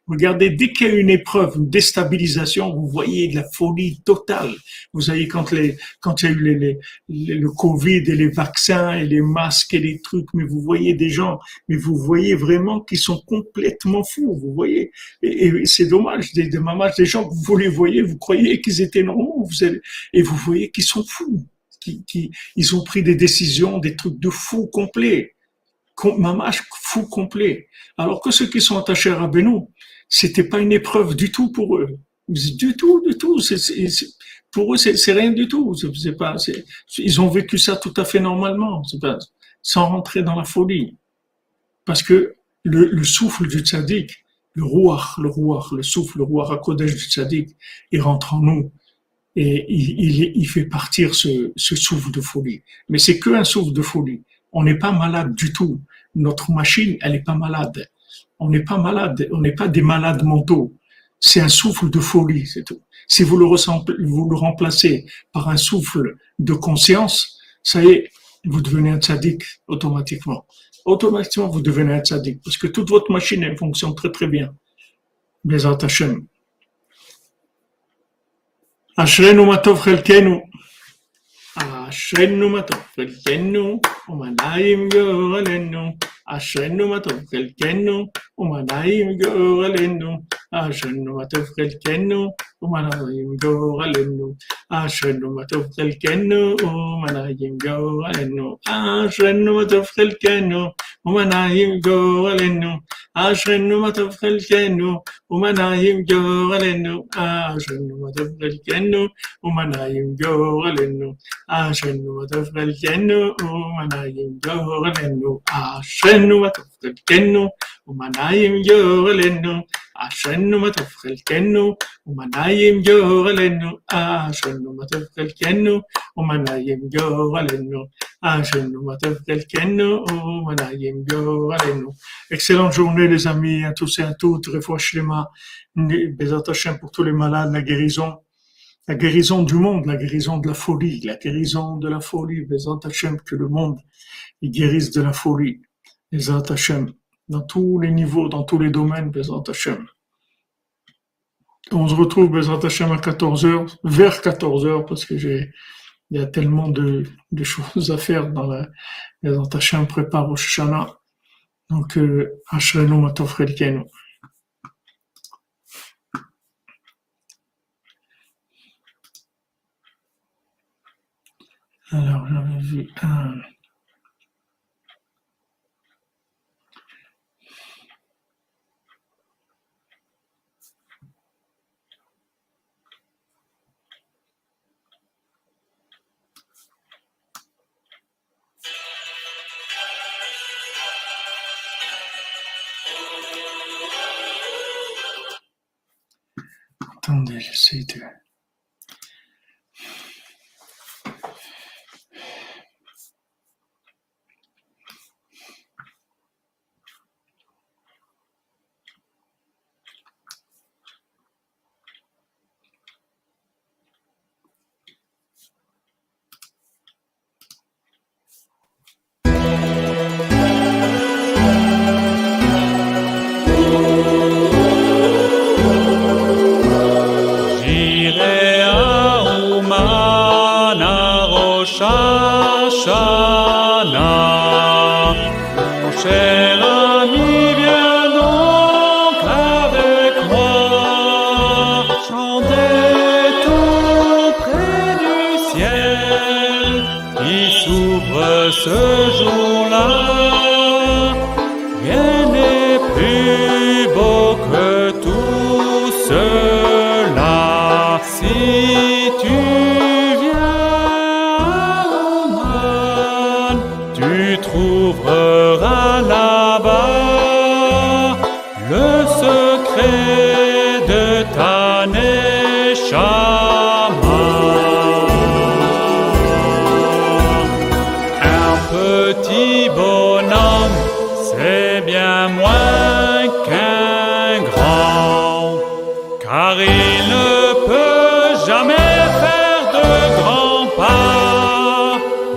A: regardez, dès qu'il y a une épreuve, une déstabilisation, vous voyez de la folie totale. Vous voyez quand les, quand il y a eu les, les, le Covid et les vaccins et les masques et les trucs, mais vous voyez des gens, mais vous voyez vraiment qu'ils sont complètement fous, vous voyez. Et, c'est dommage, des, des mamages, des gens vous les voyez, vous croyez qu'ils étaient normaux, vous et vous voyez qu'ils sont fous ils ont pris des décisions, des trucs de fou complet, mamache fou complet. Alors que ceux qui sont attachés à Rabbeinu, c'était pas une épreuve du tout pour eux. Du tout, du tout. pour eux, c'est rien du tout. Ils ont vécu ça tout à fait normalement, sans rentrer dans la folie. Parce que le, le souffle du tzaddik, le rouach, le rouach, le souffle, le rouach à du tzaddik, il rentre en nous et il, il, fait partir ce, ce, souffle de folie. Mais c'est que un souffle de folie. On n'est pas malade du tout. Notre machine, elle n'est pas malade. On n'est pas malade. On n'est pas des malades mentaux. C'est un souffle de folie, c'est tout. Si vous le, vous le remplacez par un souffle de conscience, ça y est, vous devenez un tzaddik automatiquement. Automatiquement, vous devenez un tzaddik parce que toute votre machine, elle fonctionne très très bien. Bezat Hashem. אשרינו מה טוב חלקנו, אשרינו מה טוב חלקנו, ומנעים גורלנו, אשרינו מה טוב חלקנו, وما نايم جوه النوم عشان ما تفقد كنه وما نايم جوه النوم عشان ما تفقد كنه وما نايم جوه النوم عشان ما تفقد كنه وما نايم جوه النوم عشان ما تفقد كنه وما نايم جوه النوم عشان ما تفقد كنه وما نايم جوه النوم عشان ما تفقد كنه وما نايم جوه النوم عشان ما تفقد تبكنو Excellente journée les amis, à tous et à toutes, Refouachlema, Bezat Hashem pour tous les malades, la guérison. La guérison du monde, la guérison de la folie, la guérison de la folie, Bezant Hachem, que le monde il guérisse de la folie. Bezat dans tous les niveaux, dans tous les domaines, Bezrat Hashem. On se retrouve Bezrat Hashem à 14h, vers 14h, parce que j'ai, il y a tellement de, de, choses à faire dans la Bezrat Hashem prépare au Shana. Donc, euh, Ashrenu Matov Alors, j'avais vu un.
B: тун дэлгэцийг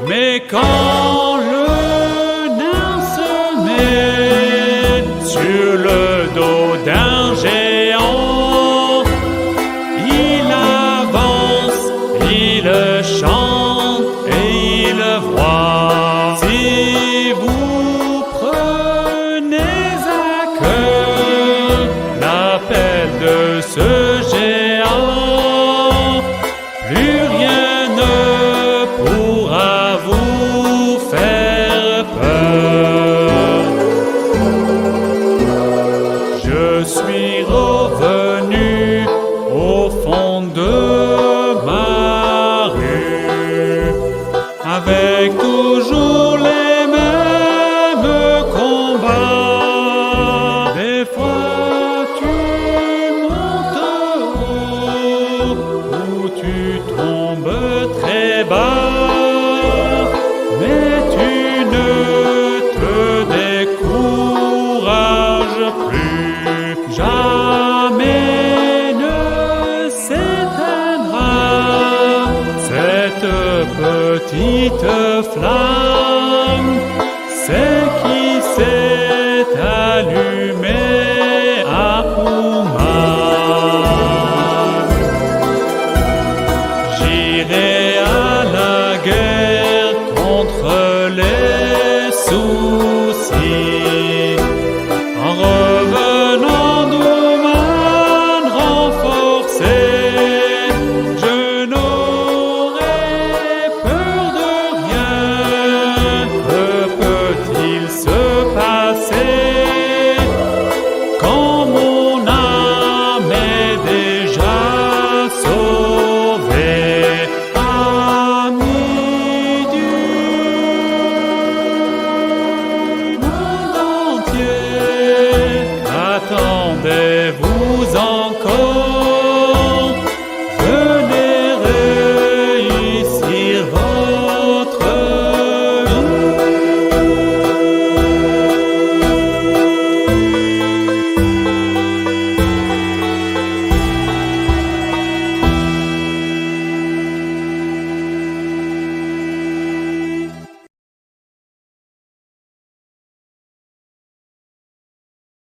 B: Mais quand